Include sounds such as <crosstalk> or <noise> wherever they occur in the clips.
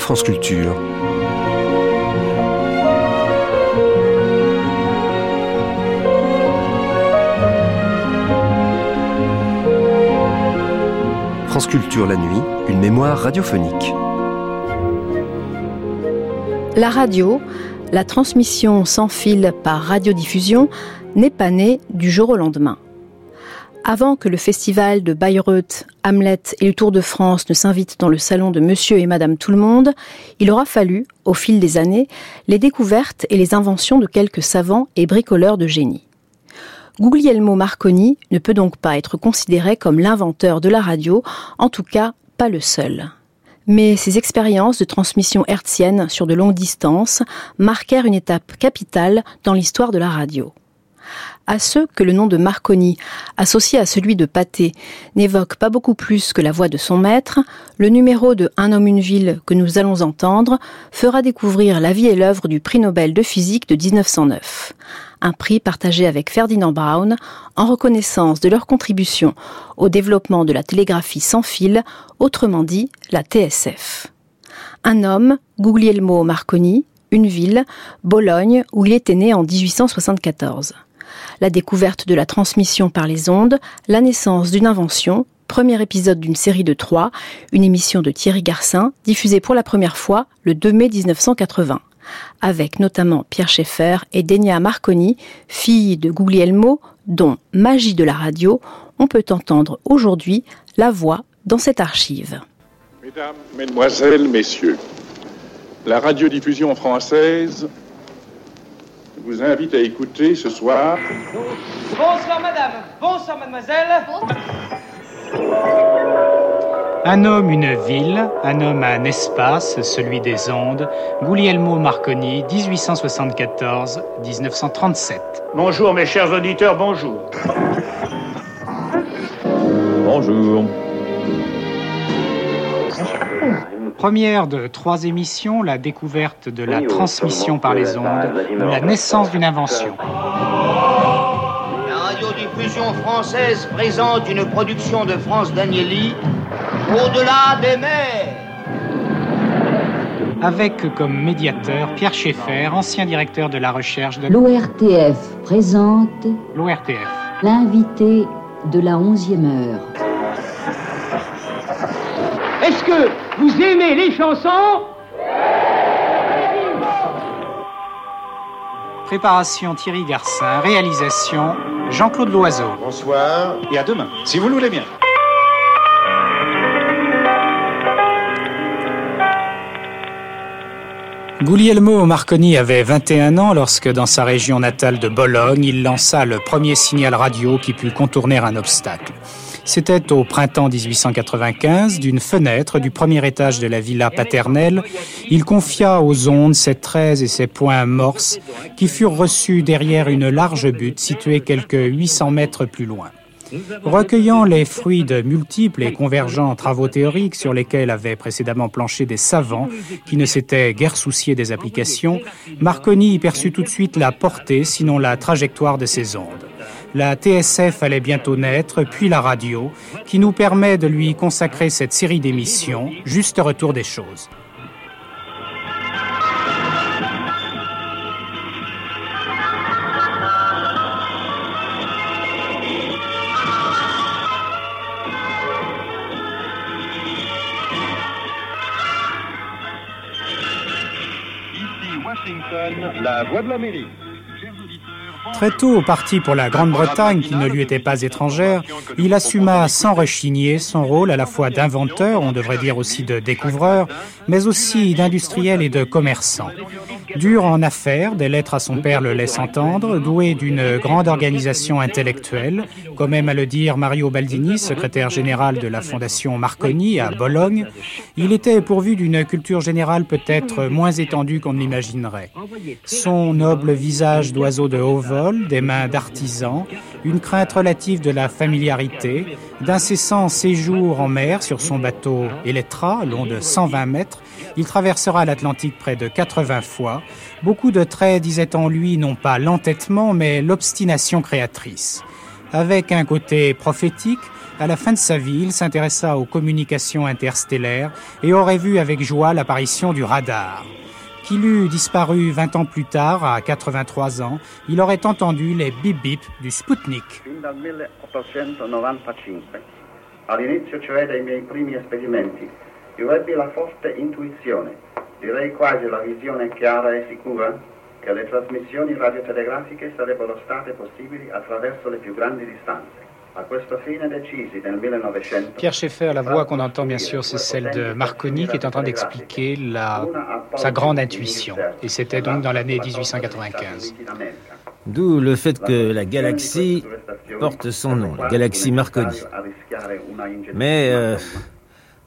France Culture. France Culture la nuit, une mémoire radiophonique. La radio, la transmission sans fil par radiodiffusion, n'est pas née du jour au lendemain. Avant que le festival de Bayreuth, Hamlet et le Tour de France ne s'invitent dans le salon de Monsieur et Madame Tout-le-Monde, il aura fallu, au fil des années, les découvertes et les inventions de quelques savants et bricoleurs de génie. Guglielmo Marconi ne peut donc pas être considéré comme l'inventeur de la radio, en tout cas pas le seul. Mais ces expériences de transmission hertzienne sur de longues distances marquèrent une étape capitale dans l'histoire de la radio à ceux que le nom de Marconi, associé à celui de Pathé, n'évoque pas beaucoup plus que la voix de son maître, le numéro de Un homme, une ville que nous allons entendre fera découvrir la vie et l'œuvre du prix Nobel de physique de 1909. Un prix partagé avec Ferdinand Braun en reconnaissance de leur contribution au développement de la télégraphie sans fil, autrement dit la TSF. Un homme, Guglielmo Marconi, une ville, Bologne, où il était né en 1874 la découverte de la transmission par les ondes, la naissance d'une invention, premier épisode d'une série de trois, une émission de Thierry Garcin, diffusée pour la première fois le 2 mai 1980, avec notamment Pierre Schaeffer et Denia Marconi, fille de Guglielmo, dont Magie de la radio, on peut entendre aujourd'hui la voix dans cette archive. Mesdames, Mesdemoiselles, Messieurs, la radiodiffusion française vous invite à écouter ce soir. Bonsoir madame, bonsoir mademoiselle. Un homme, une ville, un homme, un espace, celui des ondes. Guglielmo Marconi, 1874-1937. Bonjour mes chers auditeurs, bonjour. Bonjour. Première de trois émissions, la découverte de la transmission par les ondes ou la naissance d'une invention. La radiodiffusion française présente une production de France Danieli, Au-delà des mers. Avec comme médiateur Pierre Schaeffer, ancien directeur de la recherche de l'ORTF présente l'ORTF. L'invité de la 11e heure. Vous aimez les chansons Préparation Thierry Garcin, réalisation Jean-Claude Loiseau. Bonsoir et à demain, si vous le voulez bien. Guglielmo Marconi avait 21 ans lorsque, dans sa région natale de Bologne, il lança le premier signal radio qui put contourner un obstacle. C'était au printemps 1895, d'une fenêtre du premier étage de la villa paternelle, il confia aux ondes ses traits et ses points morses qui furent reçus derrière une large butte située quelques 800 mètres plus loin. Recueillant les fruits de multiples et convergents travaux théoriques sur lesquels avaient précédemment planché des savants qui ne s'étaient guère souciés des applications, Marconi y perçut tout de suite la portée, sinon la trajectoire de ces ondes. La TSF allait bientôt naître, puis la radio, qui nous permet de lui consacrer cette série d'émissions, juste retour des choses. La voix de l'Amérique. Très tôt, parti pour la Grande-Bretagne, qui ne lui était pas étrangère, il assuma sans rechigner son rôle à la fois d'inventeur, on devrait dire aussi de découvreur, mais aussi d'industriel et de commerçant. Dur en affaires, des lettres à son père le laissent entendre, doué d'une grande organisation intellectuelle, comme aime à le dire Mario Baldini, secrétaire général de la Fondation Marconi à Bologne, il était pourvu d'une culture générale peut-être moins étendue qu'on ne l'imaginerait. Son noble visage d'oiseau de haut vol, des mains d'artisan, une crainte relative de la familiarité, d'incessants séjours en mer sur son bateau Elettra, long de 120 mètres, il traversera l'Atlantique près de 80 fois. Beaucoup de traits disaient en lui non pas l'entêtement, mais l'obstination créatrice. Avec un côté prophétique, À la fin de sa vie, il s'intéressa aux communications interstellaires et aurait vu avec joie l'apparition du radar. Qu'il eût disparu 20 ans plus tard, à 83 ans, il aurait entendu les bip-bip du Sputnik. Fin dal 1895, all'inizio cioè dei miei primi esperimenti, io ebbi la forte intuizione, direi quasi la visione chiara e sicura, che le trasmissioni radiotelegrafiche sarebbero state possibili attraverso le più grandi distanze. Pierre Schaeffer, la voix qu'on entend bien sûr, c'est celle de Marconi qui est en train d'expliquer la, sa grande intuition. Et c'était donc dans l'année 1895. D'où le fait que la galaxie porte son nom, la galaxie Marconi. Mais euh,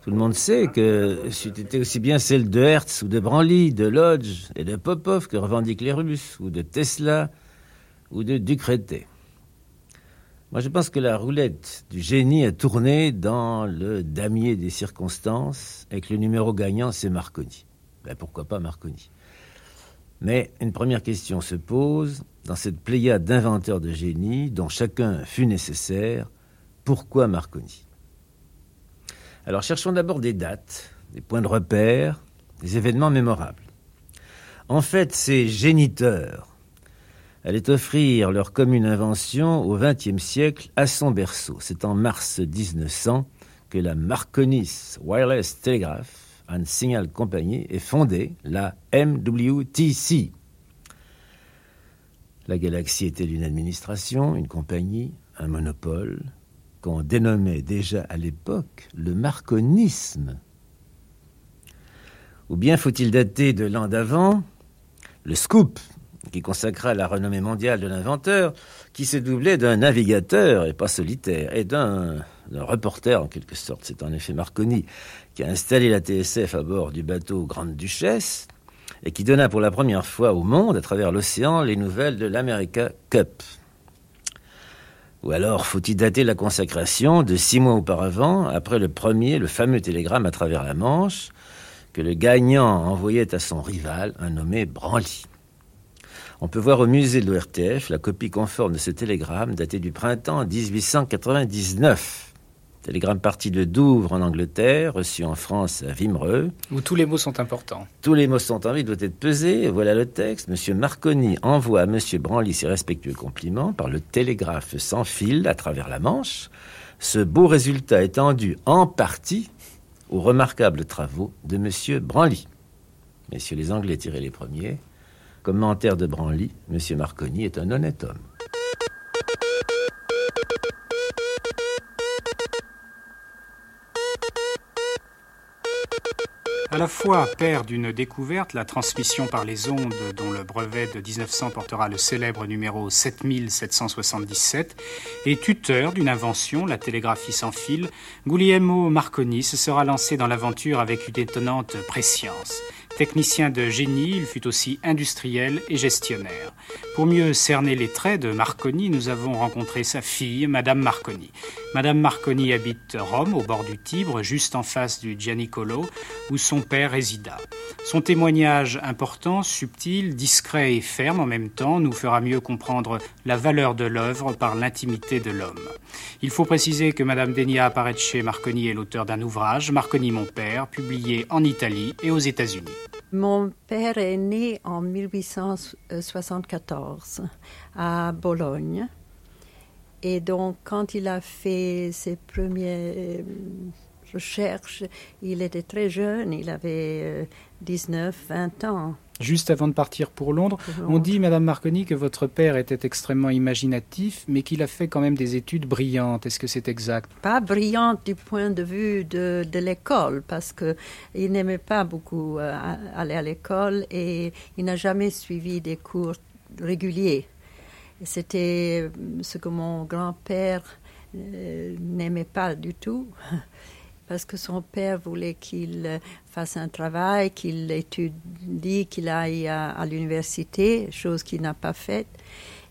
tout le monde sait que c'était aussi bien celle de Hertz ou de Branly, de Lodge et de Popov que revendiquent les Russes, ou de Tesla ou de Ducretet. Moi, je pense que la roulette du génie a tourné dans le damier des circonstances et que le numéro gagnant, c'est Marconi. Ben, pourquoi pas Marconi? Mais une première question se pose, dans cette pléiade d'inventeurs de génie, dont chacun fut nécessaire, pourquoi Marconi? Alors cherchons d'abord des dates, des points de repère, des événements mémorables. En fait, ces géniteurs allait offrir leur commune invention au XXe siècle à son berceau. C'est en mars 1900 que la Marconis Wireless Telegraph and Signal Company est fondée, la MWTC. La galaxie était une administration, une compagnie, un monopole, qu'on dénommait déjà à l'époque le marconisme. Ou bien faut-il dater de l'an d'avant le scoop qui consacra la renommée mondiale de l'inventeur, qui se doublait d'un navigateur, et pas solitaire, et d'un reporter en quelque sorte. C'est en effet Marconi qui a installé la TSF à bord du bateau Grande Duchesse, et qui donna pour la première fois au monde, à travers l'océan, les nouvelles de l'America Cup. Ou alors faut-il dater la consacration de six mois auparavant, après le premier, le fameux télégramme à travers la Manche, que le gagnant envoyait à son rival, un nommé Branly. On peut voir au musée de l'ORTF la copie conforme de ce télégramme daté du printemps 1899. Télégramme parti de Douvres en Angleterre, reçu en France à Vimereux. Où tous les mots sont importants. Tous les mots sont en vie, doit être pesé. Voilà le texte. Monsieur Marconi envoie à Monsieur Branly ses respectueux compliments par le télégraphe sans fil à travers la Manche. Ce beau résultat est tendu en partie aux remarquables travaux de Monsieur Branly. Messieurs les Anglais tirez les premiers. Commentaire de Branly, M. Marconi est un honnête homme. À la fois père d'une découverte, la transmission par les ondes dont le brevet de 1900 portera le célèbre numéro 7777, et tuteur d'une invention, la télégraphie sans fil, Guglielmo Marconi se sera lancé dans l'aventure avec une étonnante préscience. Technicien de génie, il fut aussi industriel et gestionnaire. Pour mieux cerner les traits de Marconi, nous avons rencontré sa fille, Madame Marconi. Madame Marconi habite Rome, au bord du Tibre, juste en face du Gianicolo, où son père résida. Son témoignage important, subtil, discret et ferme en même temps nous fera mieux comprendre la valeur de l'œuvre par l'intimité de l'homme. Il faut préciser que Madame Denia Parecce Marconi est l'auteur d'un ouvrage, Marconi mon père, publié en Italie et aux États-Unis. Mon père est né en 1874 à Bologne. Et donc, quand il a fait ses il était très jeune, il avait 19, euh, 20 ans. Juste avant de partir pour Londres, on dit, Madame Marconi, que votre père était extrêmement imaginatif, mais qu'il a fait quand même des études brillantes. Est-ce que c'est exact? Pas brillantes du point de vue de, de l'école, parce qu'il n'aimait pas beaucoup euh, aller à l'école et il n'a jamais suivi des cours réguliers. C'était ce que mon grand-père euh, n'aimait pas du tout. <laughs> parce que son père voulait qu'il fasse un travail, qu'il étudie, qu'il aille à, l'université, chose qu'il n'a pas faite.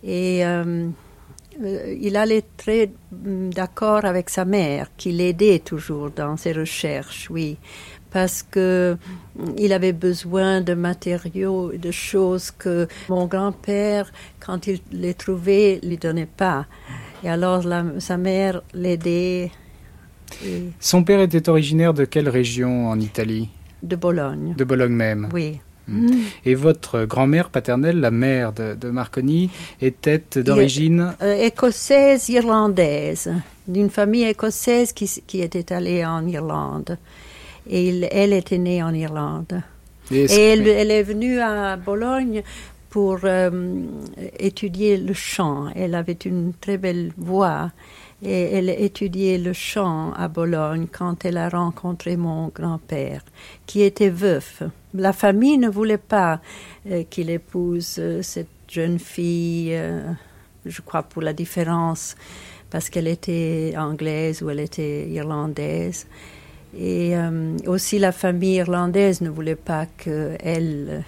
Et euh, euh, il allait très mm, d'accord avec sa mère, qui l'aidait toujours dans ses recherches, oui, parce que mm, il avait besoin de matériaux, de choses que mon grand-père, quand il les trouvait, lui donnait pas. Et alors sa mère l'aidait Son père était originaire de quelle région en Italie? De Bologne. De Bologne même. Oui. Hmm. Et votre grand-mère paternelle, la mère de, Marconi, était d'origine euh, écossaise irlandaise, d'une famille écossaise qui, qui, était allée en Irlande. Et elle était née en Irlande. Et, elle, elle, est venue à Bologne pour euh, étudier le chant. Elle avait une très belle voix et elle étudiait le chant à Bologne quand elle a rencontré mon grand-père, qui était veuf. La famille ne voulait pas euh, qu'il épouse euh, cette jeune fille, je crois pour la différence, parce qu'elle était anglaise ou elle était irlandaise. Et aussi la famille irlandaise ne voulait pas qu'elle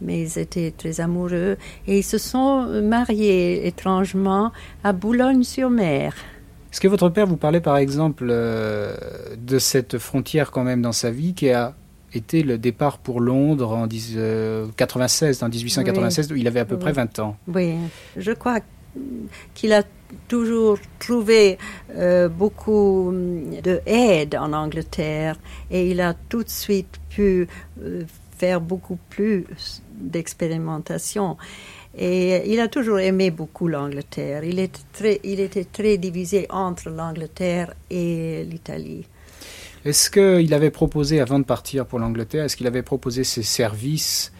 mais ils étaient très amoureux et ils se sont mariés étrangement à Boulogne-sur-Mer. Est-ce que votre père vous parlait par exemple euh, de cette frontière quand même dans sa vie qui a été le départ pour Londres en 1996, en 1896, où il avait à peu près 20 ans? Oui, je crois qu'il a toujours trouvé euh, beaucoup de aide en Angleterre et il a tout de suite pu euh, faire beaucoup plus d'expérimentation. Et il a toujours aimé beaucoup l'Angleterre. Il, était très, il était très divisé entre l'Angleterre et l'Italie. Est-ce qu'il avait proposé, avant de partir pour l'Angleterre, est-ce qu'il avait proposé ses services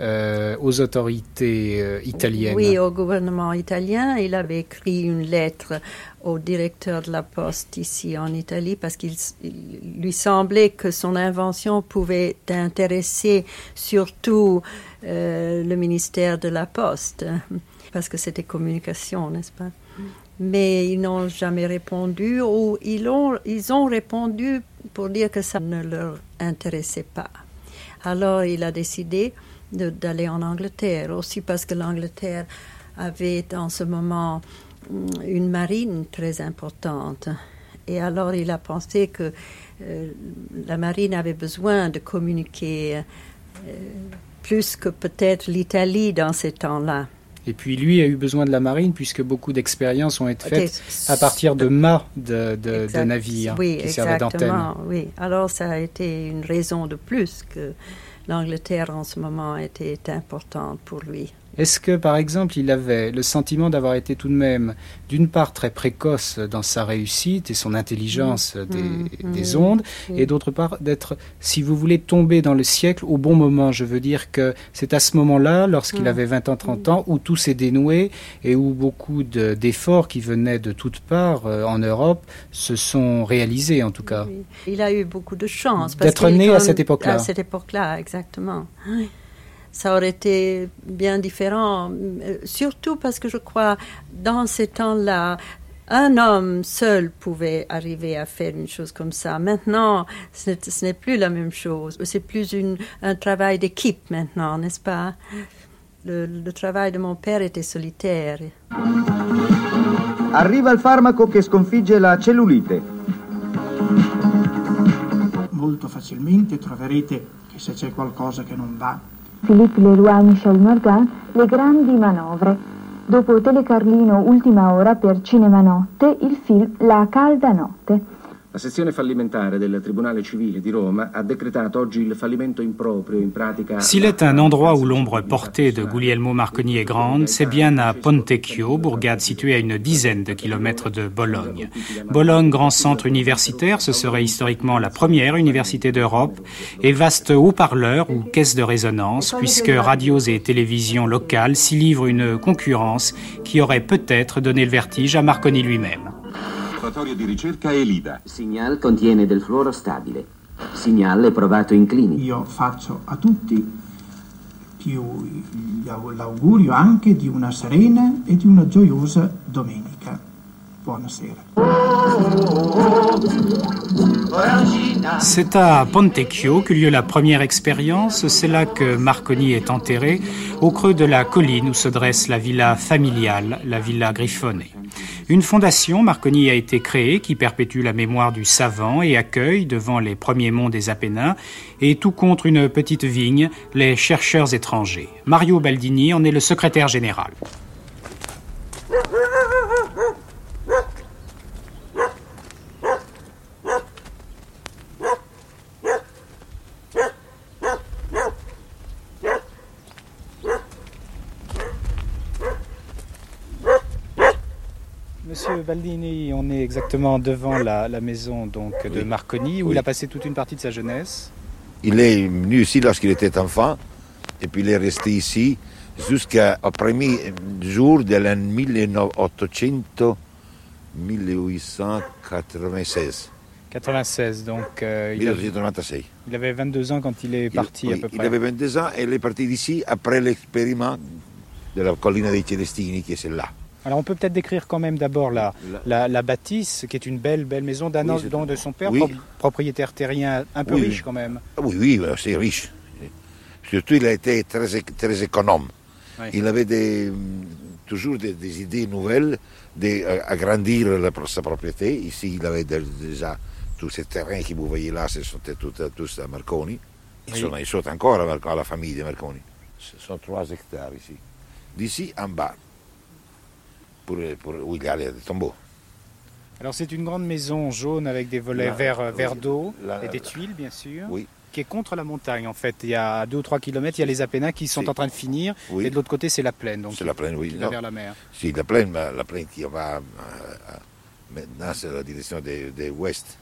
euh, aux autorités euh, italiennes? Oui, au gouvernement italien. Il avait écrit une lettre au directeur de la poste ici en Italie parce qu'il lui semblait que son invention pouvait intéresser surtout euh, le ministère de la poste parce que c'était communication, n'est-ce pas? Mais ils n'ont jamais répondu ou ils ont, ils ont répondu pour dire que ça ne leur intéressait pas. Alors il a décidé d'aller en Angleterre, aussi parce que l'Angleterre avait en ce moment une marine très importante. Et alors il a pensé que euh, la marine avait besoin de communiquer euh, plus que peut-être l'Italie dans ces temps-là. Et puis lui a eu besoin de la marine puisque beaucoup d'expériences ont été faites à partir de mâts de, de, navires qui servaient d'antenne. Oui, alors ça a été une raison de plus que l'Angleterre en ce moment était importante pour lui. Est-ce que, par exemple, il avait le sentiment d'avoir été tout de même, d'une part, très précoce dans sa réussite et son intelligence mmh. des, mmh. ondes, mmh. et d'autre part, d'être, si vous voulez, tombé dans le siècle au bon moment? Je veux dire que c'est à ce moment-là, lorsqu'il avait 20 ans, 30 ans, où tout s'est dénoué et où beaucoup d'efforts qui venaient de toutes parts euh, en Europe se sont réalisés, en tout cas. Il a eu beaucoup de chance. D'être né à cette époque-là. À cette époque-là, exactement ça aurait été bien différent, euh, surtout parce que je crois, dans ces temps-là, un homme seul pouvait arriver à faire une chose comme ça. Maintenant, ce n'est plus la même chose. C'est plus une, un travail d'équipe maintenant, n'est-ce pas? Le, le travail de mon père était solitaire. Arriva il farmaco che sconfigge la cellulite. Molto facilmente troverete che se c'è qualcosa che non va, Philippe Leroy Michel Morgan Le grandi manovre. Dopo Telecarlino Ultima ora per Cinema Notte, il film La calda notte. La sezione fallimentare del Tribunale civile di Roma a decretato oggi il fallimento improprio in pratica. S'il est un endroit où l'ombre portée de Guglielmo Marconi est grande, c'est bien à Pontecchio, bourgade située à une dizaine de kilomètres de Bologne. Bologne, grand centre universitaire, ce serait historiquement la première université d'Europe et vaste haut-parleur ou caisse de résonance, puisque radios et télévisions locales s'y livrent une concurrence qui aurait peut-être donné le vertige à Marconi lui-même. Laboratorio di ricerca ELIDA. Signal contiene del fluoro stabile. Signal è provato in clinica. Io faccio a tutti più l'augurio anche di una serena e di una gioiosa domenica. C'est à Pontecchio qu'eut lieu la première expérience. C'est là que Marconi est enterré, au creux de la colline où se dresse la villa familiale, la villa Griffone. Une fondation, Marconi, a été créée qui perpétue la mémoire du savant et accueille, devant les premiers monts des Apennins, et tout contre une petite vigne, les chercheurs étrangers. Mario Baldini en est le secrétaire général. Monsieur Baldini, on est exactement devant la, la maison donc, de Oui. Marconi, où Oui. il a passé toute une partie de sa jeunesse. Il est venu ici lorsqu'il était enfant, et puis il est resté ici jusqu'au premier jour de l'année 1800, 1896. 96, donc euh, il, a- 1896. il avait 22 ans quand il est parti il, à peu il près. avait 22 ans et il est parti d'ici après l'expériment de la colline dei Celestini, qui est celle-là. Alors on peut peut-être décrire quand même d'abord la, La- la, la bâtisse, qui est une belle, belle maison d'un Oui, don de son père, oui. propriétaire terrien un peu Oui, riche quand même. Ah Oui, oui, euh, c'est riche. Surtout, il a été très, très économe. Il avait des, toujours des, des idées nouvelles d'agrandir sa propriété. Ici, il avait déjà tous ces terrains que vous voyez là, ce sont tous, tous à Marconi. Ils, sont, ils sont encore à, la famille de Marconi. Ce sont 3 hectares ici. D'ici en bas, pour, pour, où il y a les tombeaux. Alors c'est une grande maison jaune avec des volets Là, vert, oui, vert d'eau et des tuiles bien sûr. Oui. Qui est contre la montagne en fait. Il y a 2 ou 3 kilomètres, il y a les Apennins qui sont en train de finir Oui. et de l'autre côté c'est la plaine. Donc C'est la plaine, oui. qui va Non. vers la mer. Si, la plaine, mais la plaine qui va euh, euh, maintenant, c'est la direction des, des ouest.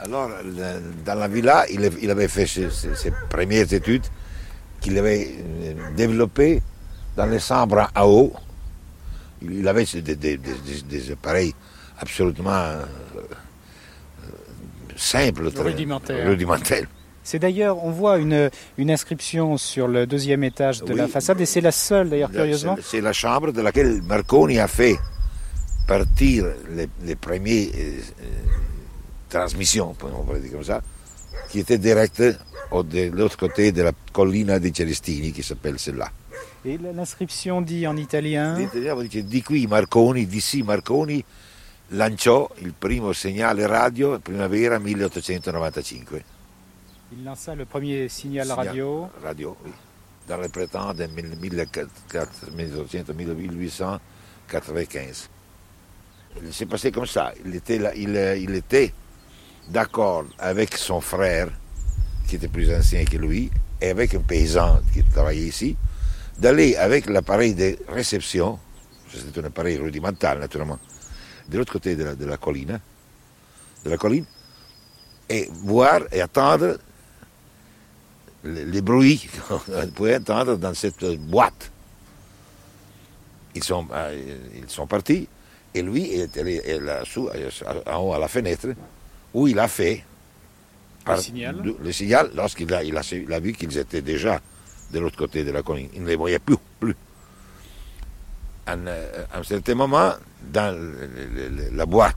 Alors, le- dans la villa, il, avait fait ses, ses- ses premières études qu'il avait euh, développées dans les chambres à eau. Il avait des, des- des- des- des appareils absolument euh, simples, Rudimentaires. C'est d'ailleurs, on voit une, une inscription sur le deuxième étage de Oui. la façade et c'est la seule d'ailleurs curieusement. C'est la chambre de laquelle Marconi a fait partir les, les premières euh, euh, transmissions, on pourrait dire comme ça, qui étaient directes de l'autre côté de la colline dei Celestini, qui s'appelle celle-là. Et l'inscription dit en italien. L'italiano dice di qui Marconi, di sì Marconi, lanciò il primo segnale radio primavera 1895. Il lança le premier signal Signal- radio. Radio, oui. Dans le printemps de 1895. Il s'est passé comme ça. Il était, là- il, euh, il était d'accord avec son frère, qui était plus ancien que lui, et avec un paysan qui travaillait ici, d'aller avec l'appareil de réception, c'était un appareil rudimentaire naturellement, de l'autre côté de la, de la colline, de la colline, et voir et attendre les, les bruits qu'on <laughs> pouvait entendre dans cette boîte. Ils sont, euh, ils sont partis et lui est allé là, sous, en haut à la fenêtre où il a fait par- signal. le signal lorsqu'il a, il a, il a vu qu'ils étaient déjà de l'autre côté de la colline. Il ne les voyait plus. plus. À un certain moment, dans la boîte,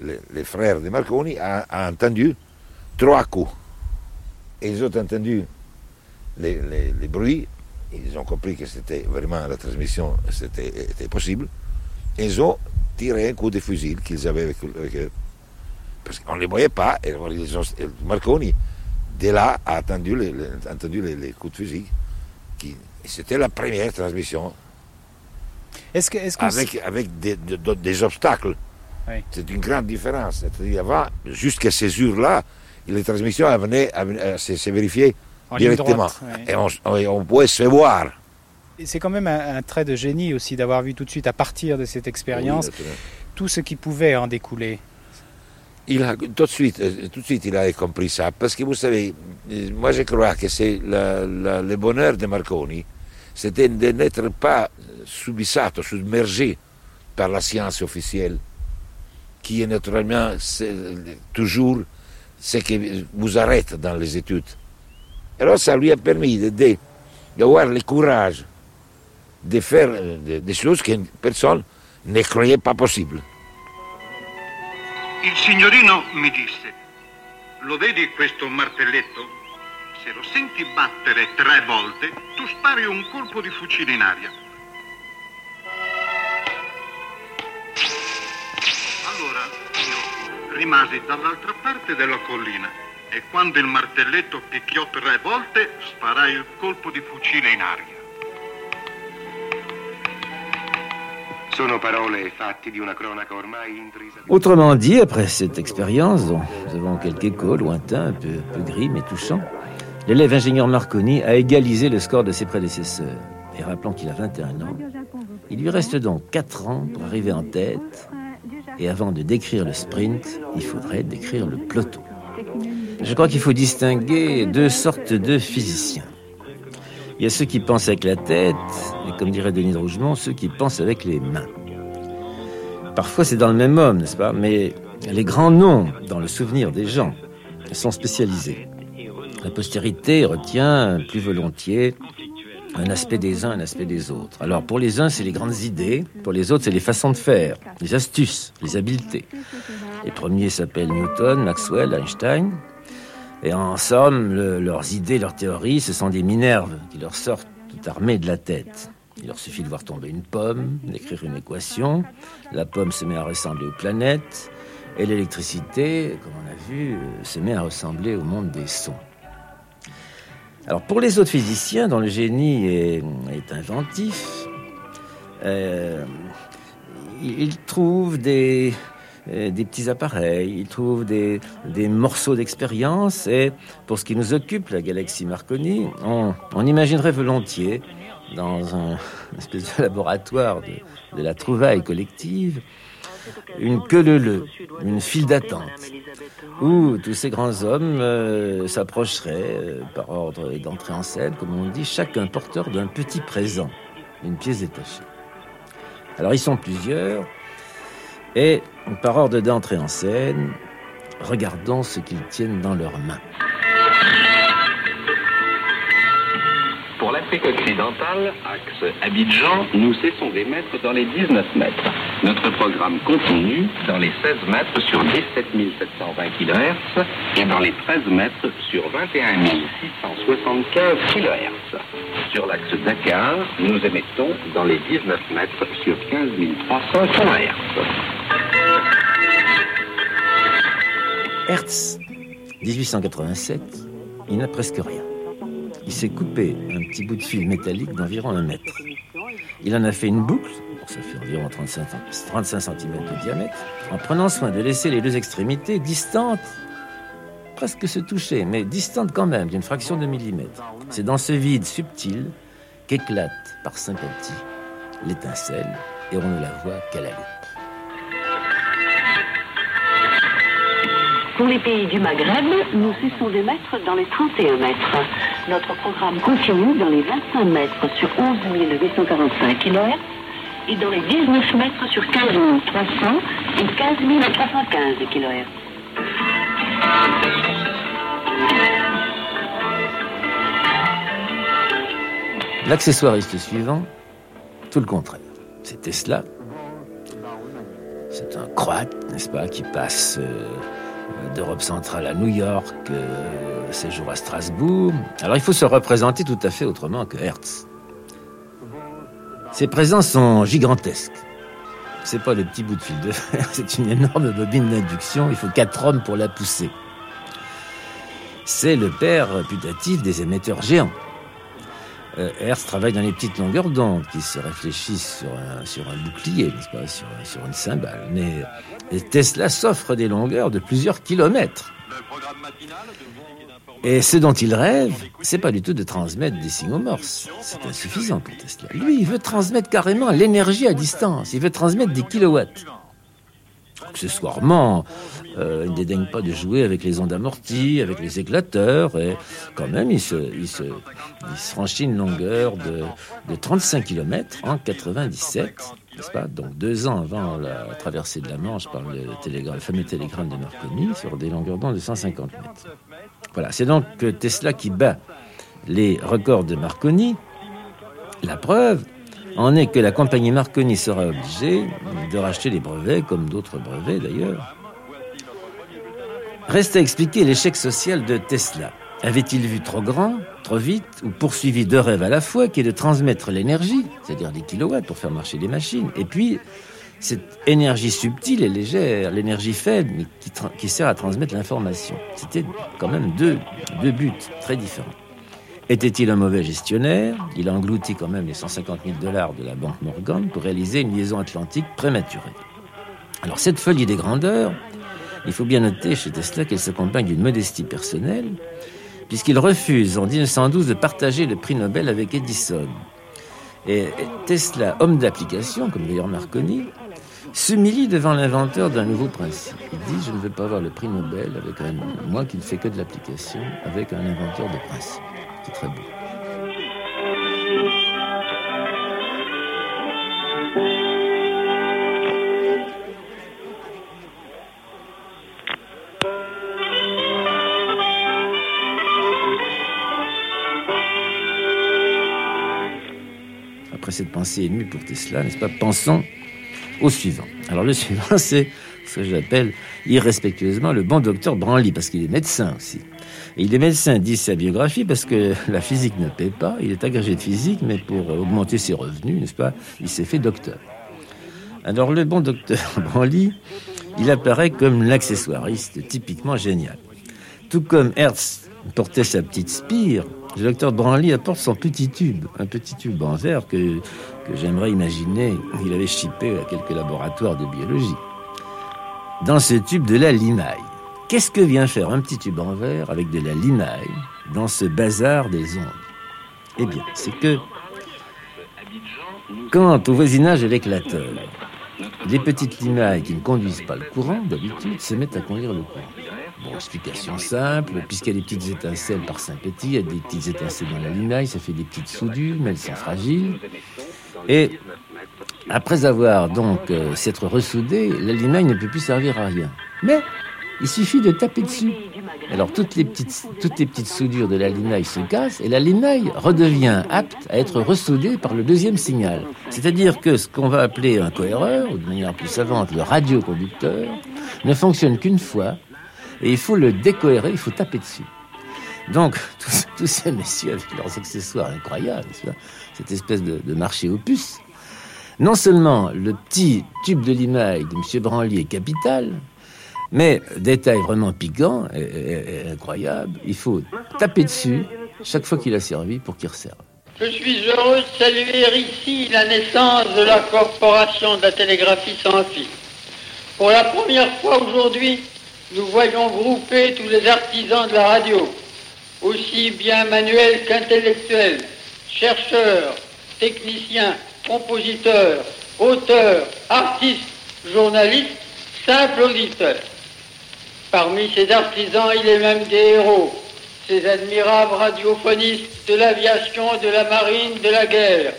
le, les frères de Marconi ont entendu trois coups. Et ils ont entendu les, bruits, ils ont compris que c'était vraiment la transmission c'était, était possible, et ils ont tiré un coup de fusil qu'ils avaient avec, eux. Parce qu'on ne les voyait pas, et Marconi, de là, a entendu les coups de fusil. Qui, c'était la première transmission, Est-ce que, avec, avec des, de- des obstacles. Oui. C'est une grande différence. C'est-à-dire, avant, jusqu'à ces jours-là, les transmissions elles venaient, elles se, ligne directement. droite, oui. Et on, pouvait se voir. C'est quand même un, un trait de génie aussi d'avoir vu tout de suite à partir de cette expérience Oui, tout ce qui pouvait en découler. Il a, tout, de suite, euh, tout de suite, il a compris ça. Parce que vous savez, euh, moi je crois que le bonheur de Marconi, c'était de n'être pas subissato, submergé par la science officielle, qui est naturellement toujours ce qui vous arrête dans les études. Alors ça lui a permis d'avoir le courage de faire euh, des choses que personne ne croyait pas possibles. Il signorino mi disse, lo vedi questo martelletto? Se lo senti battere tre volte, tu spari un colpo di fucile in aria. Allora io rimasi dall'altra parte della collina e quando il martelletto picchiò tre volte, sparai il colpo di fucile in aria. Autrement dit, après cette expérience, dont nous avons quelques échos lointains, un peu, gris mais touchants, l'élève ingénieur Marconi a égalisé le score de ses prédécesseurs. Et rappelant qu'il a 21 ans, Il lui reste donc 4 ans pour arriver en tête, et avant de décrire le sprint, il faudrait décrire le peloton. Je crois qu'il faut distinguer deux sortes de physiciens. Il y a ceux qui pensent avec la tête, et comme dirait Denis de Rougemont, ceux qui pensent avec les mains. Parfois c'est dans le même homme, n'est-ce pas? Mais les grands noms dans le souvenir des gens sont spécialisés. La postérité retient plus volontiers un aspect des uns, un aspect des autres. Alors pour les uns, c'est les grandes idées, pour les autres, c'est les façons de faire, les astuces, les habiletés. Les premiers s'appellent Newton, Maxwell, Einstein. Et en somme, leurs idées, leurs théories, ce sont des minerves qui leur sortent tout armées de la tête. Il leur suffit de voir tomber une pomme, d'écrire une équation. La pomme se met à ressembler aux planètes. Et l'électricité, comme on a vu, se met à ressembler au monde des sons. Alors pour les autres physiciens dont le génie est, inventif, euh, ils trouvent des, euh, des petits appareils, ils trouvent des, des morceaux d'expérience et pour ce qui nous occupe, la galaxie Marconi, on, imaginerait volontiers dans un <laughs> espèce de laboratoire de, de la trouvaille collective, une queue leu une file d'attente, où tous ces grands hommes euh, s'approcheraient euh, par ordre d'entrée en scène, comme on dit, chacun porteur d'un petit présent, une pièce détachée. Alors ils sont plusieurs, et par ordre d'entrée en scène, regardons ce qu'ils tiennent dans leurs mains. Pour l'Afrique occidentale, axe Abidjan, nous cessons d'émettre dans les 19 mètres. Notre programme continue dans les 16 mètres sur 17 720 kHz et dans les 13 mètres sur 21 675 kHz. Sur l'axe Dakar, nous émettons dans les 19 mètres sur 15 300 kHz. Hertz, 1887, il n'a presque rien. Il s'est coupé un petit bout de fil métallique d'environ un mètre. Il en a fait une boucle, ça fait environ 35, 35 cm de diamètre, en prenant soin de laisser les deux extrémités distantes, presque se toucher, mais distantes quand même, d'une fraction de millimètre. C'est dans ce vide subtil qu'éclate par sympathie l'étincelle, et on ne la voit qu'à la loupe. Pour les pays du Maghreb, nous cessons d'émettre dans les 31 mètres. Notre programme continue dans les 25 mètres sur 11 845 kHz et dans les 19 mètres sur 15 300 et 15 315 kHz. L'accessoiriste suivant, tout le contraire. C'est Tesla. C'est un croate, n'est-ce pas, qui passe euh, d'Europe centrale à New York, euh, séjour à Strasbourg. Alors il faut se représenter tout à fait autrement que Hertz. Ses présences sont gigantesques. C'est pas le petit bout de fil de fer, <laughs> c'est une énorme bobine d'induction. Il faut quatre hommes pour la pousser. C'est le père putatif des émetteurs géants. Euh, Hertz travaille dans les petites longueurs d'onde qui se réfléchissent sur un, bouclier, n'est-ce pas, sur, une cymbale. Mais Tesla s'offre des longueurs de plusieurs kilomètres. Et ce dont il rêve, c'est pas du tout de transmettre des signaux morses. C'est insuffisant pour Tesla. Lui, il veut transmettre carrément l'énergie à distance. Il veut transmettre des kilowatts. Accessoirement, euh, il ne dédaigne pas de jouer avec les ondes amorties, avec les éclateurs, et quand même, il se, franchit une longueur de, de 35 km en 97, n'est-ce pas? Donc deux ans avant la traversée de la Manche par le, le fameux télégramme de Marconi, sur des longueurs d'onde de 150 mètres. Voilà, c'est donc Tesla qui bat les records de Marconi. La preuve, en est que la compagnie Marconi sera obligée de racheter les brevets, comme d'autres brevets d'ailleurs. Reste à expliquer l'échec social de Tesla. Avait-il vu trop grand, trop vite, ou poursuivi deux rêves à la fois, qui est de transmettre l'énergie, c'est-à-dire des kilowatts pour faire marcher les machines, et puis cette énergie subtile et légère, l'énergie faible, mais qui, sert à transmettre l'information. C'était quand même deux buts très différents. Était-il un mauvais gestionnaire? Il a englouti quand même les 150 000 dollars de la banque Morgan pour réaliser une liaison atlantique prématurée. Alors cette folie des grandeurs, il faut bien noter chez Tesla qu'elle s'accompagne d'une modestie personnelle, puisqu'il refuse en 1912 de partager le prix Nobel avec Edison. Et Tesla, homme d'application, comme d'ailleurs Marconi, s'humilie devant l'inventeur d'un nouveau principe. Il dit Je ne veux pas avoir le prix Nobel avec un, moi qui ne fais que de l'application, avec un inventeur de principe. Après cette pensée émue pour Tesla, n'est-ce pas Pensons au suivant. Alors le <laughs> suivant, c'est ce que j'appelle irrespectueusement le bon docteur Branly, parce qu'il est médecin aussi. Et il est médecin, dit sa biographie, parce que <laughs> la physique ne paie pas. Il est agrégé de physique, mais pour augmenter ses revenus, n'est-ce pas, il s'est fait docteur. Alors le bon docteur <laughs> Branly, il apparaît comme l'accessoiriste typiquement génial. Tout comme Hertz portait sa petite spire, le docteur Branly apporte son petit tube, un petit tube en verre que, j'aimerais imaginer qu'il avait chippé à quelques laboratoires de biologie. Dans ce tube de la limaille. Qu'est-ce que vient faire un petit tube en verre avec de la limaille dans ce bazar des ondes? Eh bien, c'est que quand au voisinage de l'éclateur, les petites limailles qui ne conduisent pas le courant, d'habitude, se mettent à conduire le courant. Bon, explication simple, puisqu'il y a des petites étincelles par Saint-Petit, il y a des petites étincelles dans la limaille, ça fait des petites soudures, mais elles sont fragiles. Et après avoir donc euh, s'être ressoudée, la limaille ne peut plus servir à rien. Mais il suffit de taper dessus. Alors toutes les petites, soudures de la limaille se cassent et la limaille redevient apte à être ressoudée par le deuxième signal. C'est-à-dire que ce qu'on va appeler un cohéreur, ou de manière plus savante le radioconducteur, ne fonctionne qu'une fois et il faut le décohérer, il faut taper dessus. Donc, <laughs> tous, ces messieurs avec leurs accessoires incroyables, cette espèce de, marché opus, non seulement le petit tube de limaille de M. Branly est capital, mais, détail vraiment piquant et, incroyable, il faut taper dessus chaque fois qu'il a servi pour qu'il resserve. Je suis heureux de saluer ici la naissance de la Corporation de la télégraphie sans fil. Pour la première fois aujourd'hui, nous voyons grouper tous les artisans de la radio, aussi bien manuels qu'intellectuels, chercheurs, techniciens, compositeurs, auteurs, artistes, journalistes, simples auditeurs. Parmi ces artisans, il est même des héros, ces admirables radiophonistes de l'aviation, de la marine, de la guerre.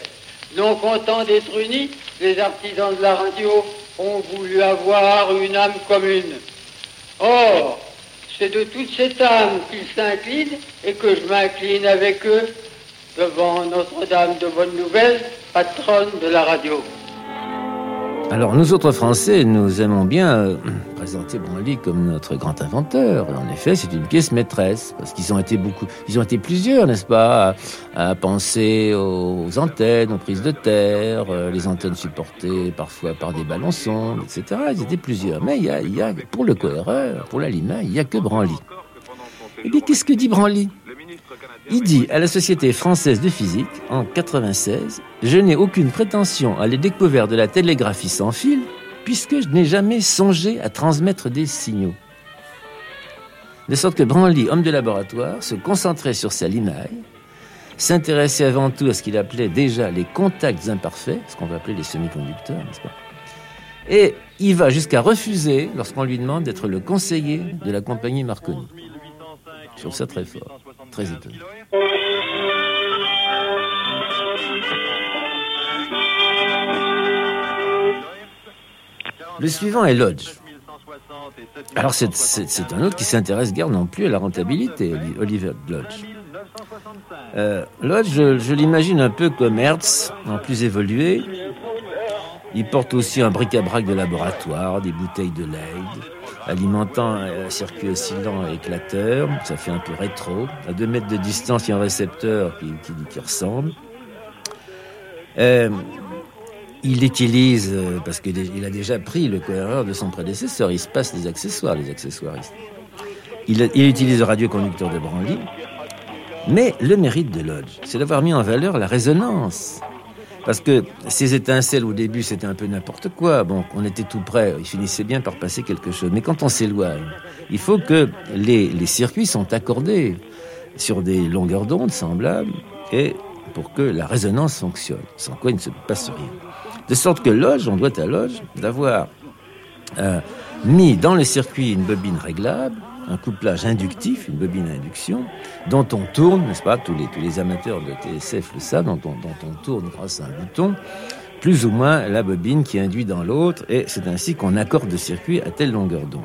Non contents d'être unis, les artisans de la radio ont voulu avoir une âme commune. Or, c'est de toute cette âme qu'ils s'inclinent et que je m'incline avec eux devant Notre-Dame de Bonne Nouvelle, patronne de la radio. Alors nous autres Français, nous aimons bien euh, <clears throat> présenter Branly comme notre grand inventeur. En effet, c'est une pièce maîtresse parce qu'ils ont été beaucoup, ils ont été plusieurs, n'est-ce pas, à, penser aux antennes, aux prises de terre, euh, les antennes supportées parfois par des ballons sondes, etc. Ils étaient plusieurs. Mais il y a, y a pour le cohéreur, pour la limaille, il y a que Branly. Eh bien, qu'est-ce que dit Branly il dit à la Société française de physique, en 96, Je n'ai aucune prétention à la découverte de la télégraphie sans fil, puisque je n'ai jamais songé à transmettre des signaux. De sorte que Branly, homme de laboratoire, se concentrait sur sa limaille, s'intéressait avant tout à ce qu'il appelait déjà les contacts imparfaits, ce qu'on va appeler les semi-conducteurs, n'est-ce pas? Et il va jusqu'à refuser, lorsqu'on lui demande d'être le conseiller de la compagnie Marconi. Je ça très fort, très étonnant. Le suivant est Lodge. Alors c'est- un autre qui s'intéresse guère non plus à la rentabilité, Oli- Oliver Lodge. Euh, Lodge, je, l'imagine un peu comme Hertz, en plus évolué. Il porte aussi un bric-à-brac de laboratoire, des bouteilles de Leyde, alimentant un circuit oscillant et éclateur. Ça fait un peu rétro. À deux mètres de distance, il y a un récepteur qui, qui, ressemble. Euh, il utilise, euh, parce qu'il a déjà pris le cohéreur de son prédécesseur, il se passe des accessoires, les accessoiristes. Il, il utilise le radioconducteur de Branly, mais le mérite de Lodge, c'est d'avoir mis en valeur la résonance. Parce que ces étincelles au début c'était un peu n'importe quoi. Bon, on était tout près, il finissait bien par passer quelque chose. Mais quand on s'éloigne, il faut que les, circuits sont accordés sur des longueurs d'onde semblables et pour que la résonance fonctionne, sans quoi il ne se passe rien. De sorte que Lodge, on doit à Lodge d'avoir mis dans le circuit une bobine réglable, un couplage inductif, une bobine à induction, dont on tourne, n'est-ce pas, tous les, tous les amateurs de TSF le savent, dont on, dont on tourne grâce à un bouton, plus ou moins la bobine qui induit dans l'autre, et c'est ainsi qu'on accorde le circuit à telle longueur d'onde.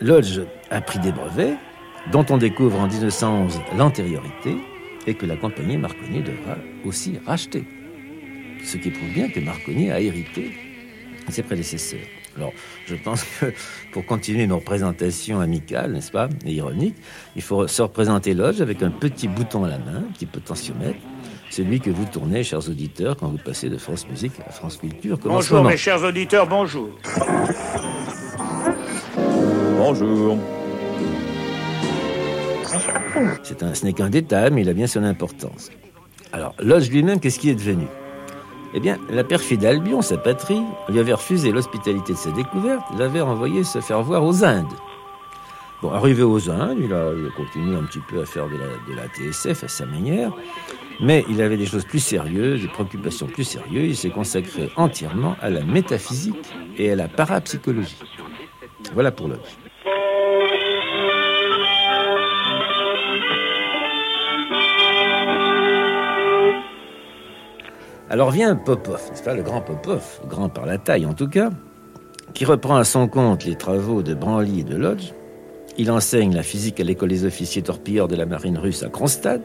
Lodge a pris des brevets, dont on découvre en 1911 l'antériorité, et que la compagnie Marconi devra aussi racheter. Ce qui prouve bien que Marconi a hérité ses prédécesseurs. Alors, je pense que pour continuer nos représentations amicales, n'est-ce pas, et ironiques, il faut se représenter Lodge avec un petit bouton à la main, un petit potentiomètre, celui que vous tournez, chers auditeurs, quand vous passez de France Musique à France Culture. bonjour, mes chers auditeurs, bonjour. Bonjour. C'est un, ce n'est qu'un détail, mais il a bien son importance. Alors, Lodge lui-même, qu'est-ce qui est devenu? Eh bien, la perfide Albion, sa patrie, lui avait refusé l'hospitalité de sa découverte, l'avait envoyé se faire voir aux Indes. Bon, arrivé aux Indes, il a, continué un petit peu à faire de la, TSF à sa manière, mais il avait des choses plus sérieuses, des préoccupations plus sérieuses. Il s'est consacré entièrement à la métaphysique et à la parapsychologie. Voilà pour Lodge. Alors vient Popov, n'est-ce pas, le grand Popov, grand par la taille en tout cas, qui reprend à son compte les travaux de Branly et de Lodge. Il enseigne la physique à l'école des officiers torpilleurs de la marine russe à Kronstadt.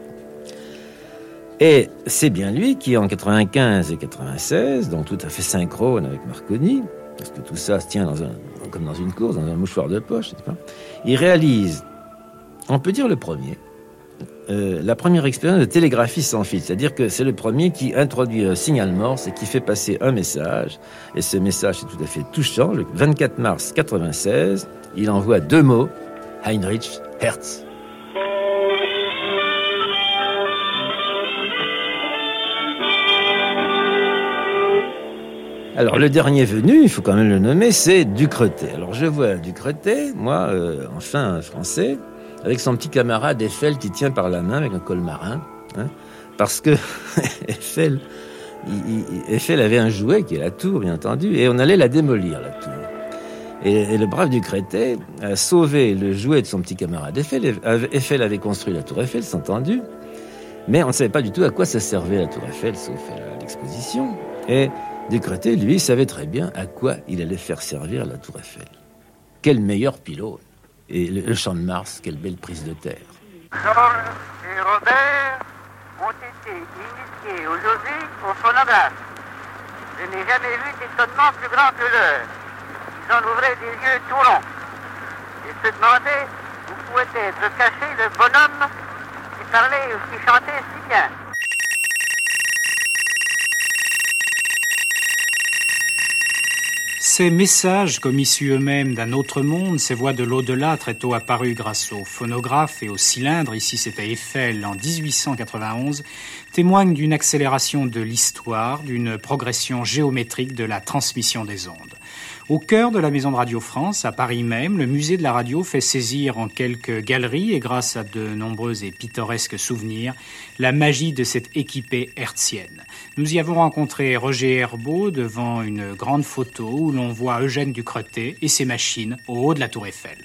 Et c'est bien lui qui, en 95 et 96, donc tout à fait synchrone avec Marconi, parce que tout ça se tient comme dans une course, dans un mouchoir de poche, Il réalise, on peut dire le premier, euh, la première expérience de télégraphie sans fil. C'est-à-dire que c'est le premier qui introduit un signal morse et qui fait passer un message. Et ce message est tout à fait touchant. Le 24 mars 96, il envoie deux mots, Heinrich Hertz. Alors le dernier venu, il faut quand même le nommer, c'est Ducretet. Alors je vois Ducretet, moi, euh, enfin français, avec son petit camarade Eiffel qui tient par la main avec un col marin, hein, parce que <laughs> Eiffel, Eiffel avait un jouet qui est la tour, bien entendu, et on allait la démolir, la tour. Et, le brave Ducretet a sauvé le jouet de son petit camarade Eiffel. Eiffel avait construit la tour Eiffel, c'est entendu, mais on ne savait pas du tout à quoi ça servait la tour Eiffel, sauf à l'exposition. Et Ducretet, lui, savait très bien à quoi il allait faire servir la tour Eiffel. Quel meilleur pilote et le, le, champ de Mars, quelle belle prise de terre. Georges et Robert ont été initiés aujourd'hui au phonographe. Je n'ai jamais vu d'étonnement plus grand que leur. Ils en ouvraient des yeux tout ronds et se demandaient où pouvait être caché le bonhomme qui parlait ou qui chantait si bien. Ces messages, comme issus eux-mêmes d'un autre monde, ces voix de l'au-delà très tôt apparues grâce au phonographe et au cylindre, ici c'était Eiffel en 1891, témoignent d'une accélération de l'histoire, d'une progression géométrique de la transmission des ondes. Au cœur de la Maison de Radio France, à Paris même, le musée de la radio fait saisir en quelques galeries et grâce à de nombreux et pittoresques souvenirs la magie de cette équipée hertzienne. Nous y avons rencontré Roger Herbeau devant une grande photo où l'on voit Eugène Ducretet et ses machines au haut de la tour Eiffel.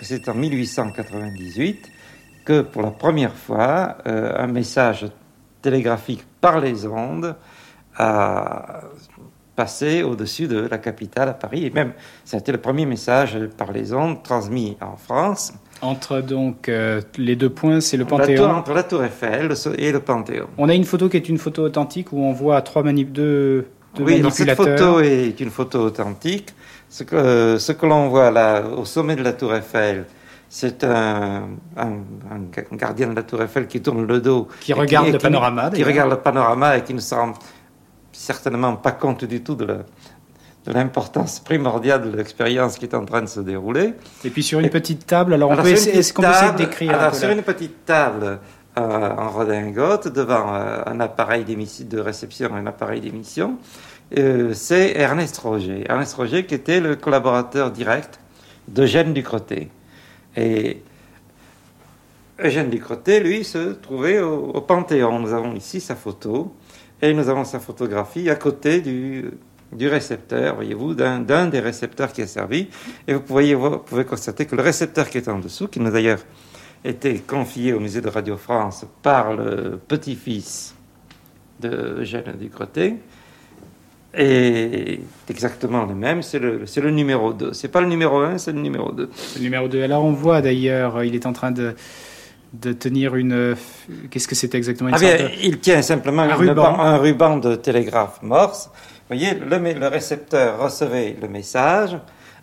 C'est en 1898 que pour la première fois, euh, un message télégraphique par les ondes a passé au-dessus de la capitale à Paris. Et même, été le premier message par les ondes transmis en France. Entre donc euh, les deux points, c'est le Panthéon. La tour, entre la tour Eiffel et le Panthéon. On a une photo qui est une photo authentique où on voit trois manip deux, deux oui, manipulateurs. cette photo est une photo authentique. Ce que, ce que l'on voit là, au sommet de la tour Eiffel, c'est un, un, un, gardien de la tour Eiffel qui tourne le dos. Qui regarde qui, le panorama. Qui, qui regarde le panorama et qui ne se rend certainement pas compte du tout de la, de l'importance primordiale de l'expérience qui est en train de se dérouler. Et puis sur une et, petite table, alors, on peut essayer, est-ce qu'on peut essayer de décrire Alors sur une petite table euh, en redingote, devant euh, un appareil de réception un appareil d'émission, euh, c'est Ernest Roger. Ernest Roger qui était le collaborateur direct d'Eugène Ducretet. Et Eugène Ducretet, lui, se trouvait au, au Panthéon. Nous avons ici sa photo et nous avons sa photographie à côté du, du récepteur, voyez-vous, d'un des récepteurs qui a servi. Et vous pouvez, constater que le récepteur qui est en dessous, qui nous a d'ailleurs été confié au musée de Radio France par le petit-fils de Eugène Ducretet, est exactement le même, c'est le, le numéro 2. C'est pas le numéro 1, c'est le numéro 2. Le numéro 2. Alors on voit d'ailleurs, il est en train de, de tenir une. Qu'est-ce que c'est exactement une ah bien, Il tient simplement un, ruban. un ruban de télégraphe morse. Vous voyez, le, le récepteur recevait le message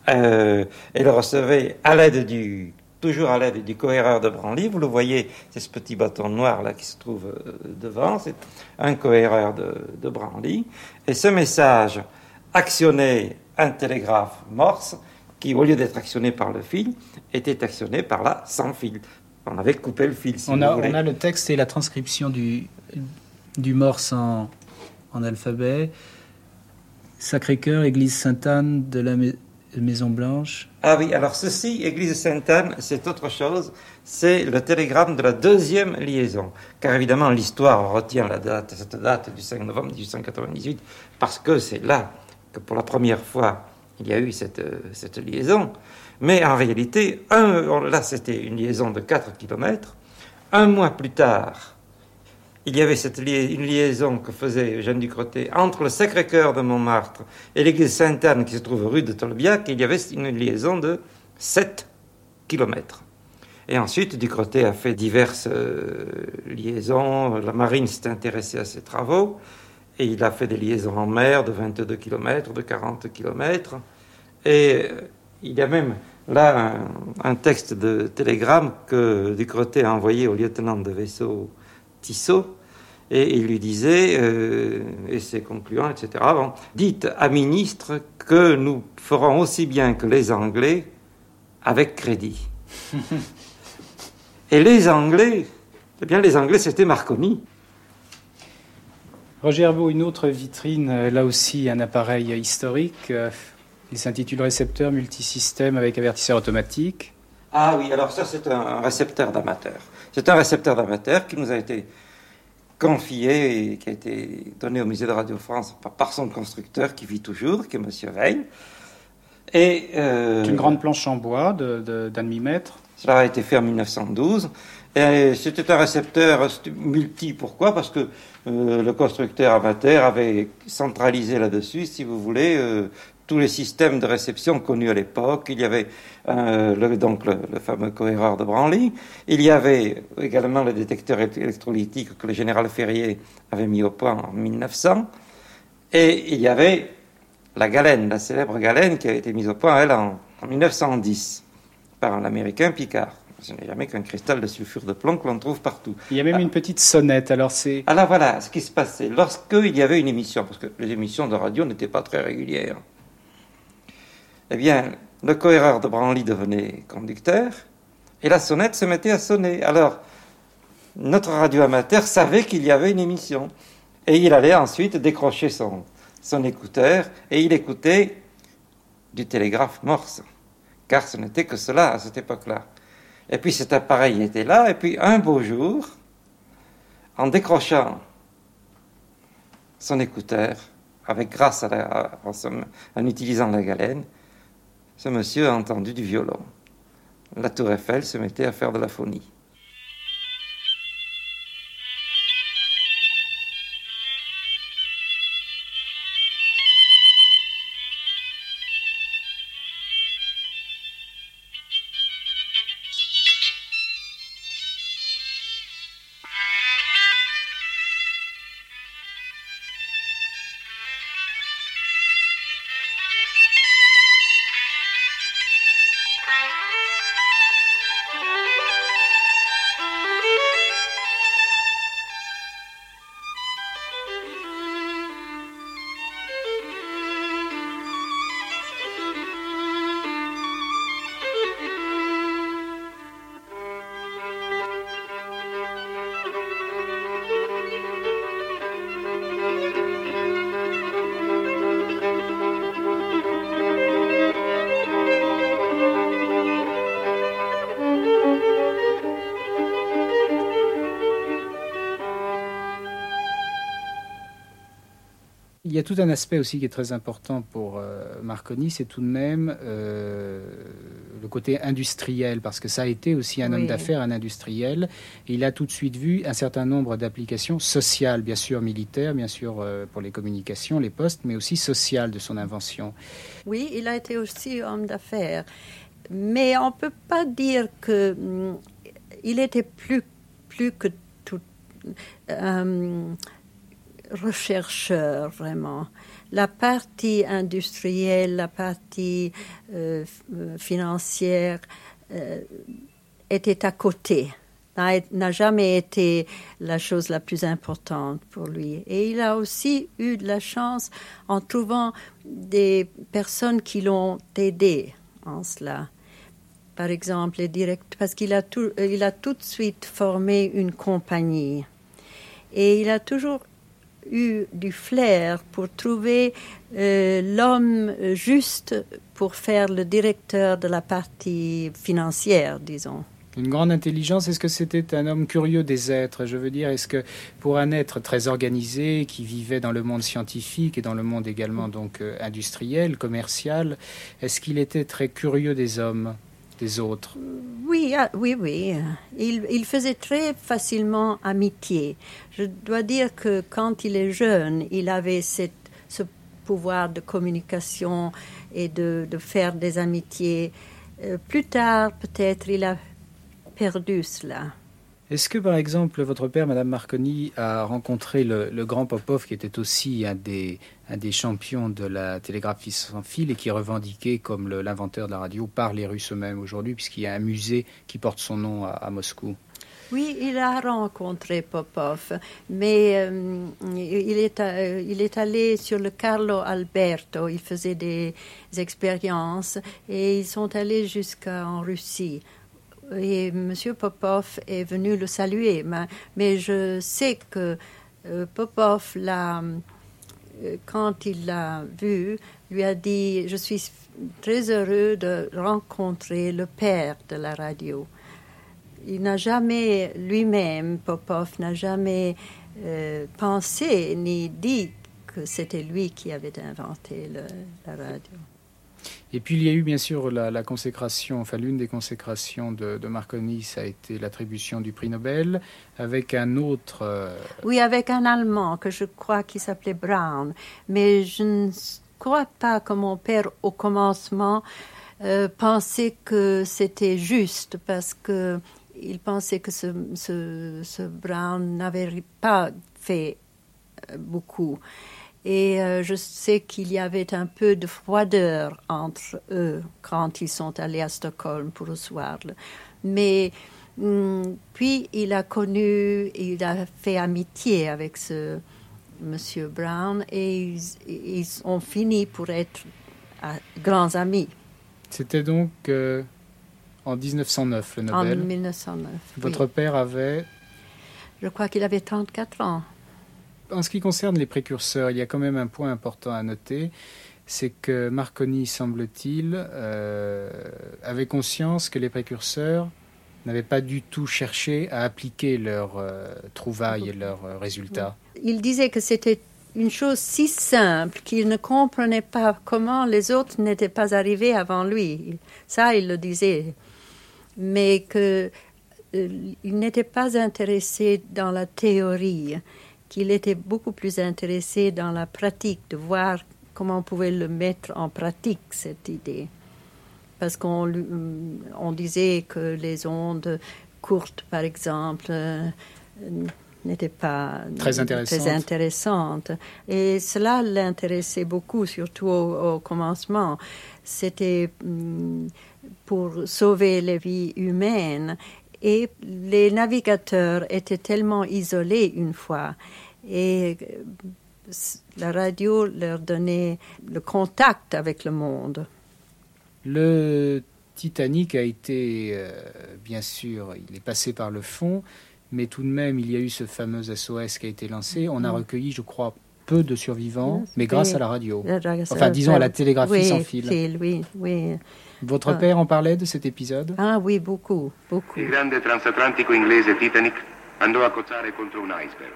euh, et le recevait à l'aide du toujours à l'aide du cohéreur de Branly. Vous le voyez, c'est ce petit bâton noir là qui se trouve euh, devant, c'est un cohéreur de, de Branly. Et ce message actionnait un télégraphe morse qui, au lieu d'être actionné par le fil, était actionné par la sans fil. On avait coupé le fil. Si on, a, on, a, le texte et la transcription du, du morse en, en alphabet. Sacré-Cœur, Église Sainte-Anne de la Maison Blanche. Ah oui, alors ceci, Église Sainte-Anne, c'est autre chose. C'est le télégramme de la deuxième liaison. Car évidemment, l'histoire retient la date, cette date du 5 novembre 1898, parce que c'est là que pour la première fois, il y a eu cette, cette liaison. Mais en réalité, là, c'était une liaison de 4 km. Un mois plus tard, il y avait une liaison que faisait Eugène Ducretet entre le Sacré-Cœur de Montmartre et l'église Sainte-Anne qui se trouve rue de Tolbiac. Il y avait une liaison de 7 km. Et ensuite, Ducretet a fait diverses euh, liaisons. La marine s'est intéressée à ses travaux. Et il a fait des liaisons en mer de 22 km, de 40 km. Et euh, il a même là un, un texte de télégramme que Ducretet a envoyé au lieutenant de vaisseau Tissot, et il lui disait, euh, et c'est concluant, etc., bon, dites à ministre que nous ferons aussi bien que les Anglais avec crédit. <laughs> et les Anglais, eh bien les Anglais, c'était Marconi. Roger Herbeau, une autre vitrine, euh, là aussi un appareil historique. Il s'intitule Récepteur multisystème avec avertisseur automatique. Ah oui, alors ça c'est un récepteur d'amateur. C'est un récepteur d'amateur qui nous a été confié et qui a été donné au musée de Radio France par, son constructeur qui vit toujours, qui est M. Veil. Et, euh, une grande planche en bois d'un de, demi-mètre. Cela a été fait en 1912. Et c'était un récepteur multi. Pourquoi? Parce que euh, le constructeur amateur avait centralisé là-dessus, si vous voulez, euh, tous les systèmes de réception connus à l'époque. Il y avait euh, le, donc le, fameux cohéreur de Branly. Il y avait également le détecteur électrolytique que le général Ferrier avait mis au point en 1900. Et il y avait la galène, la célèbre galène qui a été mise au point, elle, en, 1910 par un Américain Picard. Ce n'est jamais qu'un cristal de sulfure de plomb que l'on trouve partout. Il y a même une petite sonnette, alors c'est... Alors voilà, ce qui se passait, lorsqu'il y avait une émission, parce que les émissions de radio n'étaient pas très régulières, eh bien, le cohéreur de Branly devenait conducteur et la sonnette se mettait à sonner. Alors, notre radio amateur savait qu'il y avait une émission et il allait ensuite décrocher son, écouteur et il écoutait du télégraphe morse, car ce n'était que cela à cette époque-là. Et puis cet appareil était là, et puis un beau jour, en décrochant son écouteur, avec grâce à en utilisant la galène, ce monsieur a entendu du violon. La tour Eiffel se mettait à faire de la phonie. A tout un aspect aussi qui est très important pour euh, Marconi, c'est tout de même euh, le côté industriel, parce que ça a été aussi un homme d'affaires, un industriel. Et il a tout de suite vu un certain nombre d'applications sociales, bien sûr militaires, bien sûr euh, pour les communications, les postes, mais aussi sociales de son invention. Oui, il a été aussi homme d'affaires. Mais on ne peut pas dire que hum, il était plus, plus que tout rechercheur, vraiment. La partie industrielle, la partie euh, financière euh, était à côté. N'a jamais été la chose la plus importante pour lui. Et il a aussi eu de la chance en trouvant des personnes qui l'ont aidé en cela. Par exemple, les direct parce qu'il a tout, il a tout de suite formé une compagnie. Et il a toujours eu du flair pour trouver euh, l'homme juste pour faire le directeur de la partie financière, disons. Une grande intelligence, est-ce que c'était un homme curieux des êtres? Je veux dire, est-ce que pour un être très organisé, qui vivait dans le monde scientifique et dans le monde également donc euh, industriel, commercial, est-ce qu'il était très curieux des hommes, des autres Oui, ah, oui, oui. Il, faisait très facilement amitié. Je dois dire que quand il est jeune, il avait ce pouvoir de communication et de, de faire des amitiés. Euh, plus tard, peut-être, il a perdu cela. Est-ce que, par exemple, votre père, Madame Marconi, a rencontré le, grand Popov, qui était aussi un des, champions de la télégraphie sans fil et qui est revendiqué comme l'inventeur de la radio par les Russes eux-mêmes aujourd'hui, puisqu'il y a un musée qui porte son nom à, à Moscou? Oui, il a rencontré Popov, mais euh, il, est, euh, il est allé sur le Carlo Alberto, il faisait des expériences et ils sont allés jusqu'en Russie. Et M. Popov est venu le saluer, mais, je sais que euh, Popov, euh, quand il l'a vu, lui a dit, je suis très heureux de rencontrer le père de la radio il n'a jamais, lui-même, Popov, n'a jamais euh, pensé ni dit que c'était lui qui avait inventé la radio. Et puis il y a eu bien sûr la, consécration, enfin l'une des consécrations de, de Marconi, ça a été l'attribution du prix Nobel, avec un autre... euh, Oui, avec un Allemand que je crois qui s'appelait Brown, mais je ne crois pas que mon père, au commencement, euh, pensait que c'était juste parce que il pensait que ce, Brown n'avait pas fait beaucoup. Et euh, je sais qu'il y avait un peu de froideur entre eux quand ils sont allés à Stockholm pour recevoir-le. Mais hum, puis il a connu, il a fait amitié avec ce Monsieur Brown et ils, ils ont fini pour être ah, grands amis C'était donc euh, en 1909 le en Nobel. 1909. oui. Votre père avait... Je crois qu'il avait 34 ans. En ce qui concerne les précurseurs, il y a quand même un point important à noter, c'est que Marconi, semble-t-il, euh, avait conscience que les précurseurs n'avaient pas du tout cherché à appliquer leurs euh, trouvailles et leurs euh, résultats. Il disait que c'était une chose si simple qu'il ne comprenait pas comment les autres n'étaient pas arrivés avant lui. Ça, il le disait. Mais que euh, il n'était pas intéressé dans la théorie, qu'il était beaucoup plus intéressé dans la pratique, de voir comment on pouvait le mettre en pratique, cette idée. Parce qu'on lui- on disait que les ondes courtes, par exemple, euh, n'étaient pas Très intéressantes. très intéressantes. Et cela l'intéressait beaucoup, surtout au, au commencement. C'était hum, pour sauver les vies humaines. Et les navigateurs étaient tellement isolés une fois. Et euh, la radio leur donnait le contact avec le monde. Le Titanic a été, euh, bien sûr, il est passé par le fond, mais tout de même, il y a eu ce fameux SOS qui a été lancé. On a Mhm. recueilli, je crois, peu de survivants, mais grâce à la radio. Enfin, disons à la télégraphie oui, sans fil. Oui, oui. Votre ah. père en parlait de cet épisode? Ah oui, beaucoup, beaucoup. Il grande transatlantico inglese Titanic andò a cozzare contro un iceberg.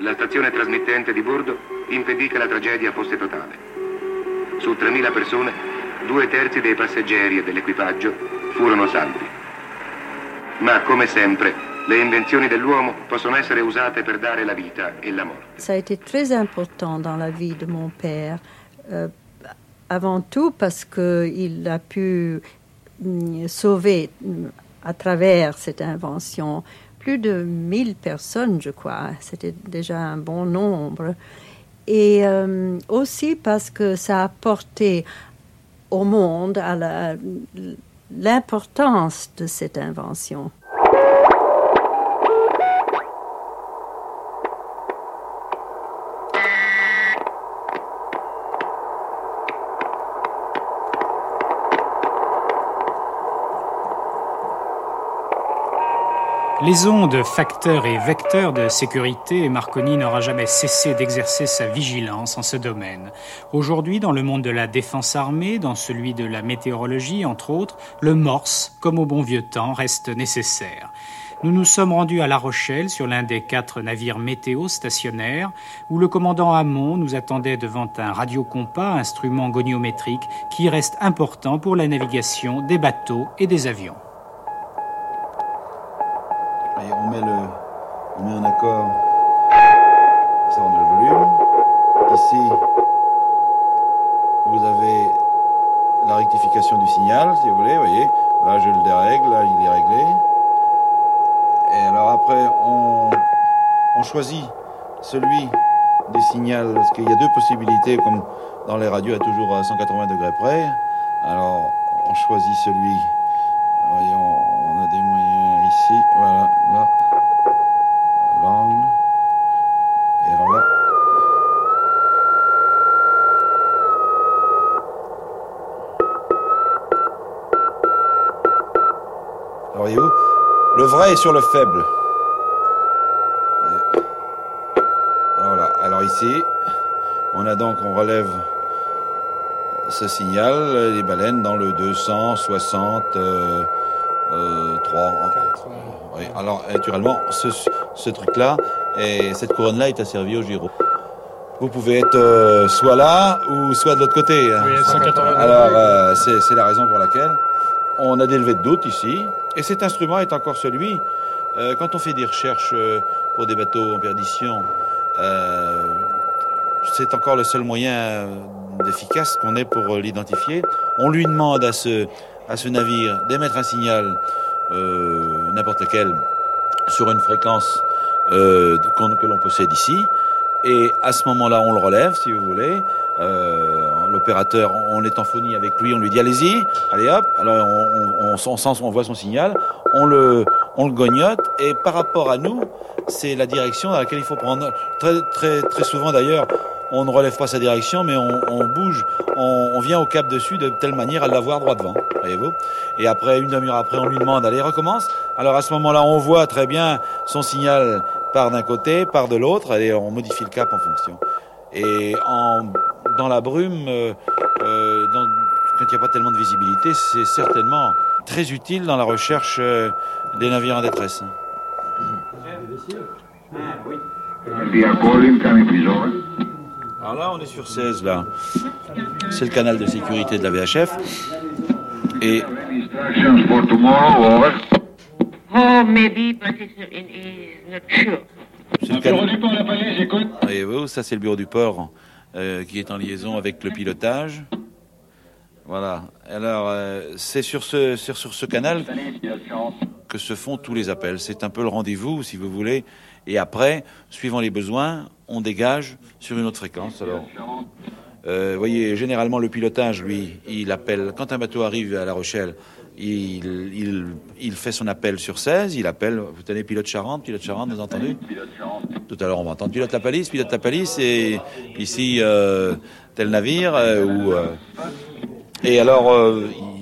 La impedì che la tragedia fosse totale. Su 3.000 persone, due terzi dei passeggeri e dell'equipaggio furono salvi. Ma come sempre, le invenzioni dell'uomo possono essere usate per dare la vita e la morte. Ça a été très important dans la vie de mon père. Euh, avant tout parce qu'il a pu mm, sauver mm, à travers cette invention plus de 1000 personnes, je crois. C'était déjà un bon nombre. Et euh, aussi parce que ça a apporté au monde l'importance de cette invention. Les ondes facteurs et vecteurs de sécurité, Marconi n'aura jamais cessé d'exercer sa vigilance en ce domaine. Aujourd'hui, dans le monde de la défense armée, dans celui de la météorologie, entre autres, le morse, comme au bon vieux temps, reste nécessaire. Nous nous sommes rendus à La Rochelle sur l'un des quatre navires météo stationnaires où le commandant Hamon nous attendait devant un radiocompas, instrument goniométrique qui reste important pour la navigation des bateaux et des avions. On met le, on met un accord. Ça on le volume. Ici, vous avez la rectification du signal, si vous voulez. Voyez, là je le dérègle, là il est réglé. Et alors après, on, choisit celui des signaux, parce qu'il y a deux possibilités, comme dans les radios, à toujours à 180 degrés près. Alors, on choisit celui. Voyons, on a des voilà, là, l'angle. Et alors là. Voyez-vous, le vrai est sur le faible. Alors voilà, alors ici, on a donc, on relève ce signal, les baleines dans le 263. Euh, euh, trois, oui, alors naturellement, ce, ce truc-là, et cette couronne-là est asservie au gyro. Vous pouvez être euh, soit là ou soit de l'autre côté. hein. Oui, à 180 Alors, euh, c'est la raison pour laquelle on a des levées de doute ici. Et cet instrument est encore celui, euh, quand on fait des recherches euh, pour des bateaux en perdition, euh, c'est encore le seul moyen euh, d'efficace qu'on ait pour euh, l'identifier. On lui demande à ce, à ce navire d'émettre un signal, euh, n'importe lequel, sur une fréquence euh, que l'on possède ici. Et à ce moment-là, on le relève, si vous voulez. Euh, L'opérateur, on est en phonie avec lui, on lui dit allez-y, allez hop. Alors on, on, on, sent- on voit son signal, on le, on le gognote. Et par rapport à nous, c'est la direction dans laquelle il faut prendre. Très, très, très souvent d'ailleurs, on ne relève pas sa direction, mais on, bouge, on, vient au cap dessus de telle manière à l'avoir droit devant, voyez-vous. Et après, une demi-heure après, on lui demande, allez, recommence. Alors à ce moment-là, on voit très bien son signal part d'un côté, part de l'autre, et on modifie le cap en fonction. Et en, dans la brume, euh, euh, quand il n'y a pas tellement de visibilité, c'est certainement très utile dans la recherche euh, des navires en détresse. Alors là, on est sur 16, là. C'est le canal de sécurité de la VHF. Et Oh, maybe, but it's, it is not sure. c'est le canal. Voyez-vous, ça c'est le bureau du port euh, qui est en liaison avec le pilotage. Voilà. Alors, euh, c'est sur ce, sur, sur ce canal que se font tous les appels. C'est un peu le rendez-vous, si vous voulez. Et après, suivant les besoins, on dégage sur une autre fréquence. Alors, euh, vous voyez, généralement, le pilotage, lui, il appelle. Quand un bateau arrive à La Rochelle, il, fait son appel sur 16. Il appelle. Vous tenez pilote Charente, pilote Charente, vous entendu Tout à l'heure, on va entendre pilote la palisse, pilote la palisse, et ici, euh, tel navire, euh, et alors,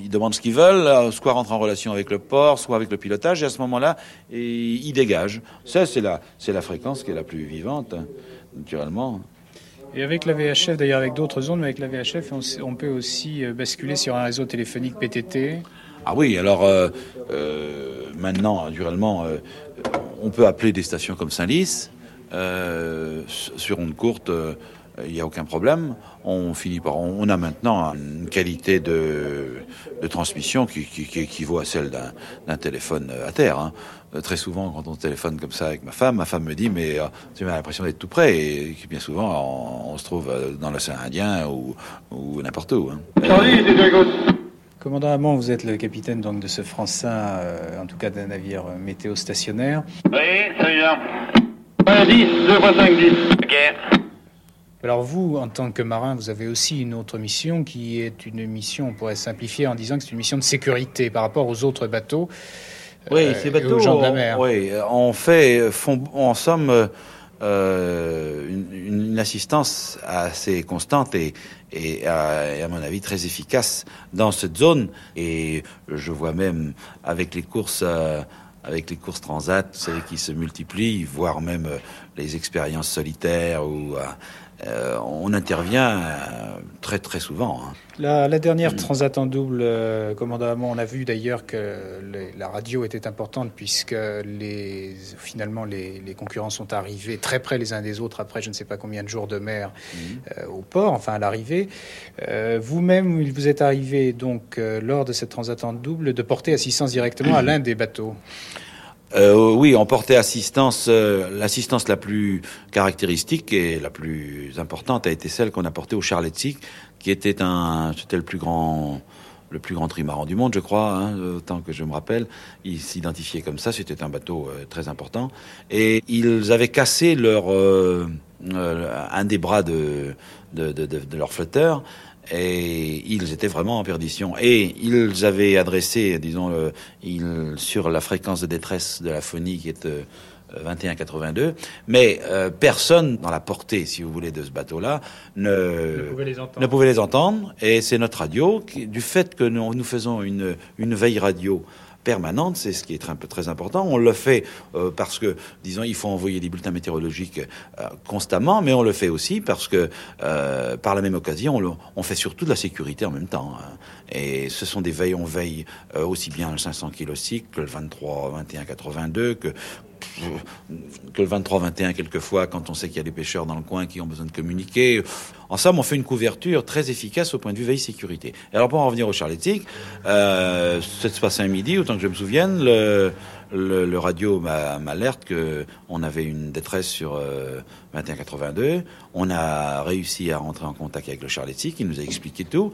ils demandent ce qu'ils veulent, euh, soit rentrer en relation avec le port, soit avec le pilotage, et à ce moment-là, ils dégagent. Ça, c'est la, c'est la fréquence qui est la plus vivante, hein, naturellement. Et avec la VHF, d'ailleurs avec d'autres ondes, mais avec la VHF, on, peut aussi euh, basculer sur un réseau téléphonique PTT. Ah oui, alors euh, euh, maintenant, naturellement, euh, on peut appeler des stations comme Saint-Lys. sur onde courte, euh, il n'y a aucun problème. On finit par, on a maintenant une qualité de, de transmission qui, qui, qui, équivaut à celle d'un téléphone à terre. Hein. Très souvent, quand on téléphone comme ça avec ma femme, ma femme me dit mais euh, tu as l'impression d'être tout près et bien souvent on, on se trouve dans l'océan Indien ou, ou n'importe où. Hein. Commandant Hamon, vous êtes le capitaine donc de ce Francin, euh, en tout cas d'un navire météo stationnaire. Oui, celui-là. 10, 2 fois 5, 10. Ok. Alors vous, en tant que marin, vous avez aussi une autre mission qui est une mission, on pourrait simplifier en disant que c'est une mission de sécurité par rapport aux autres bateaux. Oui, euh, ces bateaux, aux gens de la mer. oui, on fait, font, en somme, euh, une, une, assistance assez constante et, et, à, et, à, mon avis très efficace dans cette zone. Et je vois même avec les courses. Euh, avec les courses transat, vous savez, qui se multiplient, voire même euh, les expériences solitaires ou euh, on intervient euh, très très souvent. Hein. La, la, dernière transat en double, euh, commandant Hamon, on a vu d'ailleurs que les, la radio était importante puisque les, finalement les, les, concurrents sont arrivés très près les uns des autres après je ne sais pas combien de jours de mer mmh. euh, au port, enfin à l'arrivée. Vous-même, il vous est arrivé donc lors de cette transat en double de porter assistance directement à l'un des bateaux. Euh, oui, on portait assistance. Euh, L'assistance la plus caractéristique et la plus importante a été celle qu'on a portée au Charletzig, qui était un, c'était le plus grand, le plus grand trimaran du monde, je crois, hein, autant que je me rappelle. Ils s'identifiaient comme ça. C'était un bateau euh, très important, et ils avaient cassé leur un des bras de, de, de, de leur flotteur et ils étaient vraiment en perdition. Et ils avaient adressé, disons, ils, sur la fréquence de détresse de la phonie qui est euh, 2182, mais euh, personne dans la portée, si vous voulez, de ce bateau-là ne, ne, pouvait les entendre. ne pouvait les entendre. Et c'est notre radio, qui, du fait que nous, nous faisons une, une veille radio permanente, c'est ce qui est très important. On le fait euh, parce que, disons, il faut envoyer des bulletins météorologiques euh, constamment, mais on le fait aussi parce que, euh, par la même occasion, on, fait surtout de la sécurité en même temps. Hein. Et ce sont des veilles, on veille aussi bien le 500 kg cycle le 23, 21, 82, que que le 23-21 quelquefois quand on sait qu'il y a des pêcheurs dans le coin qui ont besoin de communiquer. En somme, on fait une couverture très efficace au point de vue veille sécurité. Et alors pour en revenir au Charletic, euh, se passe un midi, autant que je me souvienne, le radio m'alerte que on avait une détresse sur euh, 2182. On a réussi à rentrer en contact avec le Charletic, il nous a expliqué tout.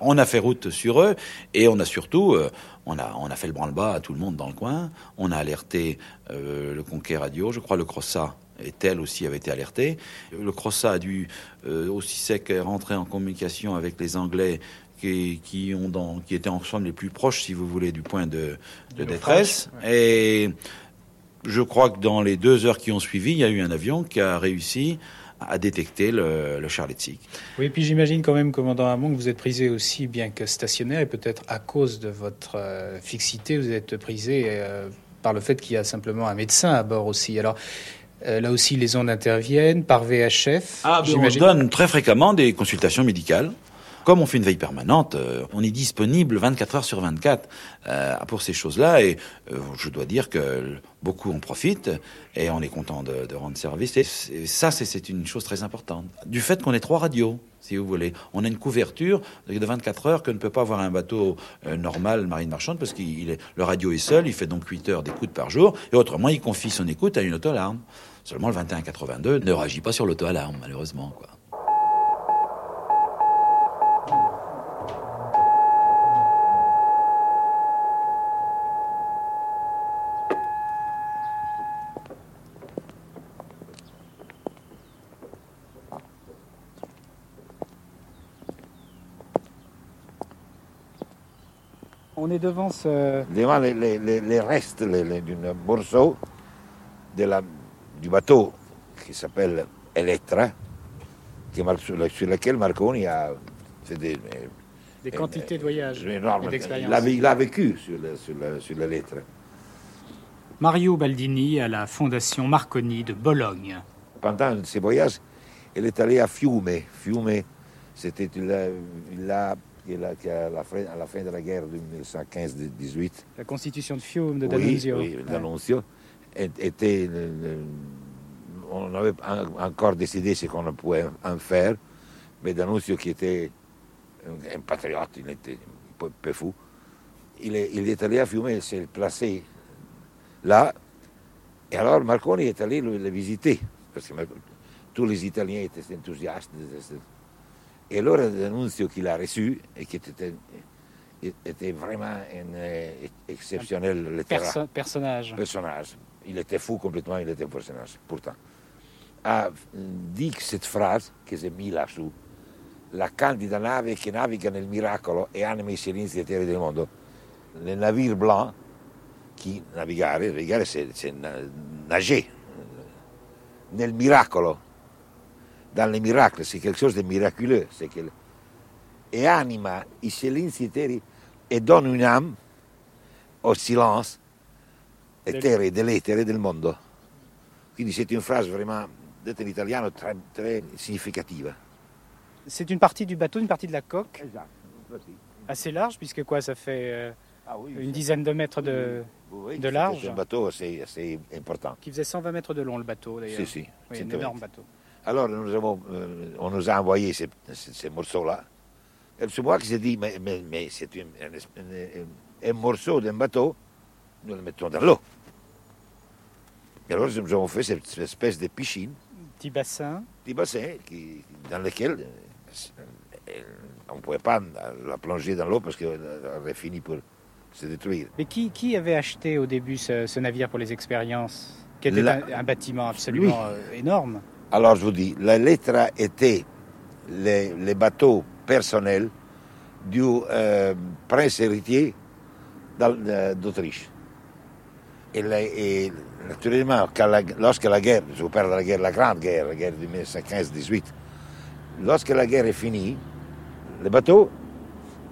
On a fait route sur eux et on a surtout, euh, on, a, on a fait le branle-bas à tout le monde dans le coin. On a alerté euh, le Conquet Radio, je crois le Crossa et tel aussi avait été alerté. Le Crossa a dû euh, aussi sec rentrer en communication avec les Anglais qui, qui, ont dans, qui étaient ensemble les plus proches, si vous voulez, du point de, de détresse. Ouais. Et je crois que dans les deux heures qui ont suivi, il y a eu un avion qui a réussi à détecter le, le. Oui, et puis j'imagine quand même, commandant Hamon, que vous êtes prisé aussi bien que stationnaire, et peut-être à cause de votre euh, fixité, vous êtes prisé euh, par le fait qu'il y a simplement un médecin à bord aussi. Alors, euh, là aussi, les ondes interviennent par VHF. Ah, on donne très fréquemment des consultations médicales. Comme on fait une veille permanente, euh, on est disponible 24 heures sur 24 euh, pour ces choses-là. Et euh, je dois dire que beaucoup en profitent et on est content de, rendre service. Et, ça, c'est une chose très importante. Du fait qu'on est trois radios, si vous voulez, on a une couverture de 24 heures que ne peut pas avoir un bateau normal, marine marchande, parce est le radio est seul, il fait donc 8 heures d'écoute par jour, et autrement, il confie son écoute à une auto-alarme. Seulement le 2182 ne réagit pas sur l'auto-alarme, malheureusement. On est devant ce... Devant les, les, les restes d'un morceau de la, du bateau qui s'appelle Electra, qui sur, sur, lequel Marconi a fait des, des quantités de voyages énormes. Il a, vécu sur, le, sur, le, sur l'Electra. Mario Baldini à la Fondation Marconi de Bologne. Pendant ses voyages, elle est allée à Fiume. Fiume, c'était là qui à la, fin, à la fin de la guerre de 1915-18. La constitution de Fiume de D'Annunzio. Oui, oui D'Annunzio était on avait encore décidé ce qu'on pouvait en faire, mais D'Annunzio qui était un, un patriote, il était un peu, peu fou, il est, il est, allé à Fiume, il s'est placé là, et alors Marconi est allé le, le visiter, parce que tous les Italiens étaient enthousiastes. Et alors D'Annunzio qui l'a reçu, et qui était, était vraiment un euh, exceptionnel Perso personnage. personnage. Il était fou complètement, il était un personnage, pourtant. A dit cette phrase si è mise lassù, la candida nave che naviga nel miracolo e anima i silenzi terre del mondo, le navire blanc qui navigare, navigare c'est, c'est nager, nel miracolo, dans les miracles, c'est quelque chose de miraculeux, c'est que, et anima i silenzi terri e donne une âme au silence etere dell'etere del mondo. Quindi c'est une phrase vraiment, detta in italiano, très, très significativa. C'est une partie du bateau, une partie de la coque? Exact. Assez large, puisque quoi, ça fait euh, Ah oui, une dizaine de mètres de, Oui, de c'est large un bateau assez, assez important. Qui faisait 120 mètres de long, le bateau, d'ailleurs. Si, si. Oui, un 120. énorme bateau. Alors, nous avons, euh, on nous a envoyé ces, ces- ces morceaux-là. Et c'est moi qui s'est dit, mais, mais, mais c'est un, un- un morceau d'un bateau, nous le mettons dans l'eau. Et alors, nous avons fait cette, espèce de piscine, Petit bassin. petit bassin, qui, dans lequel euh, euh, on ne pouvait pas la plonger dans l'eau parce qu'elle aurait fini pour se détruire. Mais qui, qui avait acheté au début ce, ce navire pour les expériences? Qui était La- un, un bâtiment absolument euh, énorme. Alors, je vous dis, la lettre était les, les bateaux personnels du euh, prince héritier d'Autriche. Et, naturellement, quand la- lorsque la guerre, je vous parle de la guerre, la grande guerre, la guerre de 1915-18, lorsque la guerre est finie, le bateau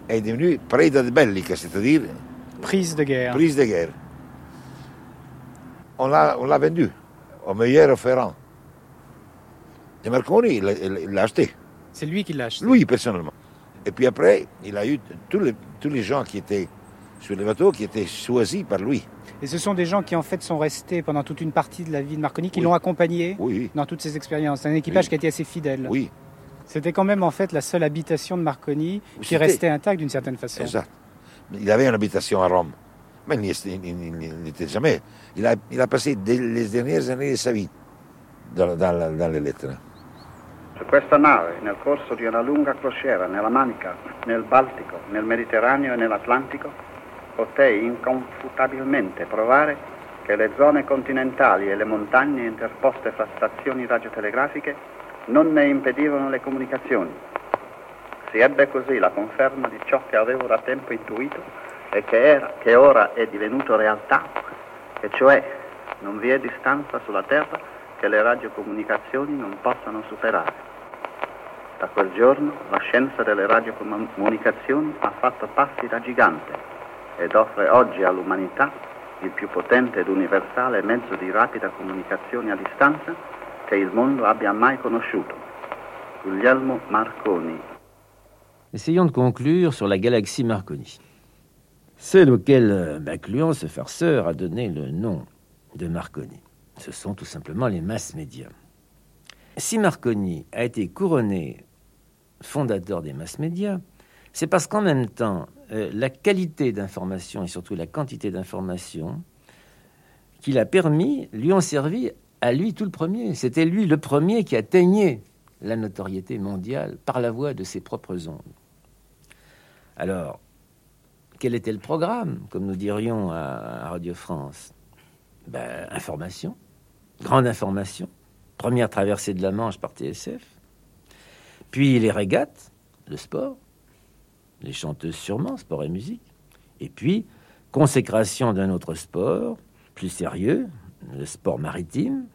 est devenu preda bellica, c'est-à-dire Prise de guerre. prise de guerre. On l'a, on l'a vendu au meilleur offrant. Et Marconi, il l'a- acheté. C'est lui qui l'a acheté. Lui, personnellement. Et puis après, il a eu tous les, tous les gens qui étaient sur le bateau qui étaient choisis par lui. Et ce sont des gens qui en fait sont restés pendant toute une partie de la vie de Marconi, qui Oui. l'ont accompagné Oui. dans toutes ses expériences. Un équipage Oui. qui a été assez fidèle. Oui. C'était quand même en fait la seule habitation de Marconi qui restait intacte d'une certaine façon. Exact. Il avait une habitation à Rome. Mais il n'était jamais. Il a, il a passé des- les dernières années de sa vie dans, dans la- dans les lettres. Su questa nave, nel corso di una lunga crociera nella Manica, nel Baltico, nel Mediterraneo e nell'Atlantico, potei inconfutabilmente provare che le zone continentali e le montagne interposte fra stazioni radiotelegrafiche non ne impedivano le comunicazioni. Si ebbe così la conferma di ciò che avevo da tempo intuito e che, era, che ora è divenuto realtà, e cioè non vi è distanza sulla Terra che le radiocomunicazioni non possano superare. Da quel giorno la scienza delle radiocomunicazioni ha fatto passi da gigante ed offre oggi all'umanità il più potente ed universale mezzo di rapida comunicazione a distanza che il mondo abbia mai conosciuto. Guglielmo Marconi. Essayons de conclure sur la galaxie Marconi. Celle auquel euh, Macluan, ce farceur, a donné le nom de Marconi. Ce sont tout simplement les masses médias. Si Marconi a été couronné fondateur des masses médias, c'est parce qu'en même temps, euh, la qualité d'information et surtout la quantité d'information qu'il a permis lui ont servi à lui tout le premier. C'était lui le premier qui atteignait la notoriété mondiale par la voie de ses propres ondes. Alors, quel était le programme, comme nous dirions à, Radio France? Ben, Information, grande information, première traversée de la Manche par TSF, puis les régates, le sport, les chanteuses sûrement, sport et musique, et puis consécration d'un autre sport, plus sérieux, le sport maritime,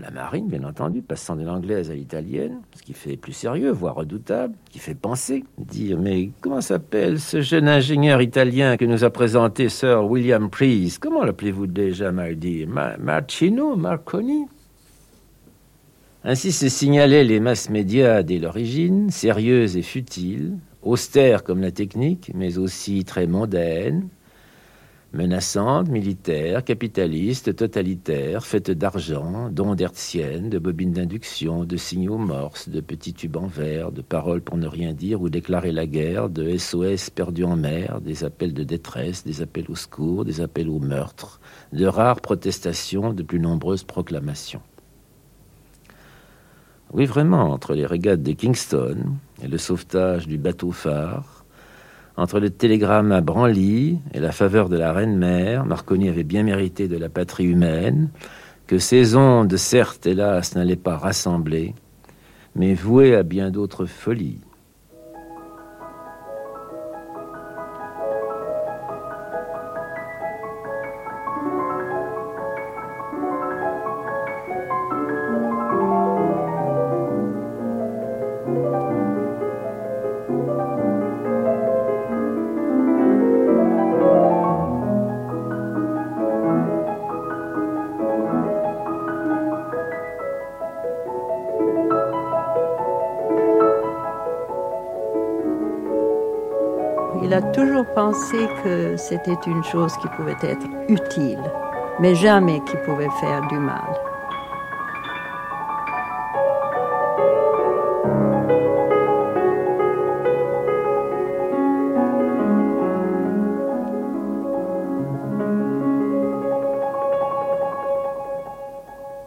la marine, bien entendu, passant de l'anglaise à l'italienne, ce qui fait plus sérieux, voire redoutable, qui fait penser, dire mais comment s'appelle ce jeune ingénieur italien que nous a présenté Sir William Preece? Comment l'appelez-vous déjà, my dear Ma- Marcino Marconi? Ainsi se signalaient les masses médias dès l'origine, sérieuses et futiles, austères comme la technique, mais aussi très mondaines, menaçante, militaire, capitaliste, totalitaire, faite d'argent, d'ondes hertziennes, de bobines d'induction, de signaux morses, de petits tubes en verre, de paroles pour ne rien dire ou déclarer la guerre, de SOS perdus en mer, des appels de détresse, des appels au secours, des appels au meurtre, de rares protestations, de plus nombreuses proclamations. Oui, vraiment, entre les régates de Kingston et le sauvetage du bateau phare, entre le télégramme à Branly et la faveur de la reine-mère, Marconi avait bien mérité de la patrie humaine, que ces ondes, certes, hélas, n'allaient pas rassembler, mais vouées à bien d'autres folies. Pensé que c'était une chose qui pouvait être utile, mais jamais qui pouvait faire du mal.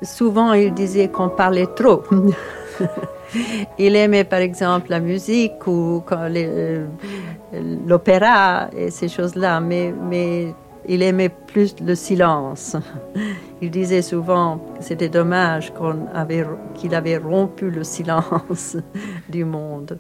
Souvent, il disait qu'on parlait trop. <laughs> il aimait par exemple la musique ou les, euh, l'opéra et ces choses-là, mais, mais il aimait plus le silence. <laughs> Il disait souvent que c'était dommage qu'il avait rompu le silence <laughs> du monde.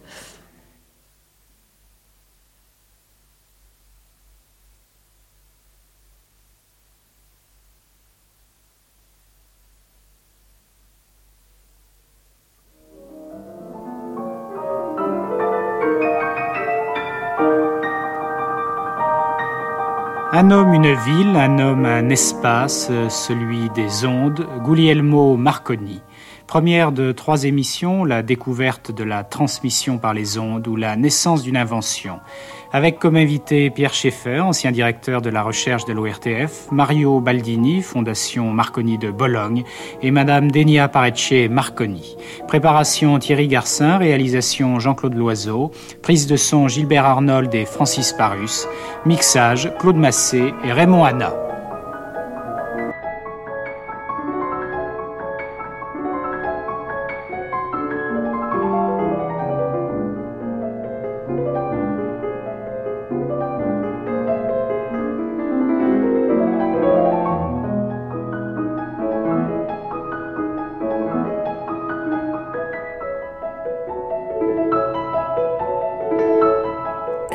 Un homme, une ville, un homme, un espace, celui des ondes, Guglielmo Marconi. Première de trois émissions, la découverte de la transmission par les ondes ou la naissance d'une invention avec comme invité Pierre Schaeffer, ancien directeur de la recherche de l'ORTF, Mario Baldini, Fondation Marconi de Bologne, et Madame Denia Parecce Marconi. Préparation Thierry Garcin, réalisation Jean-Claude Loiseau, prise de son Gilbert Arnold et Francis Parus, mixage Claude Massé et Raymond Hanna.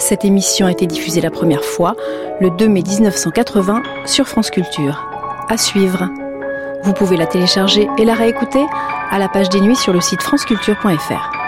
Cette émission a été diffusée la première fois le 2 mai 1980 sur France Culture. À suivre. Vous pouvez la télécharger et la réécouter à la page des nuits sur le site franceculture.fr.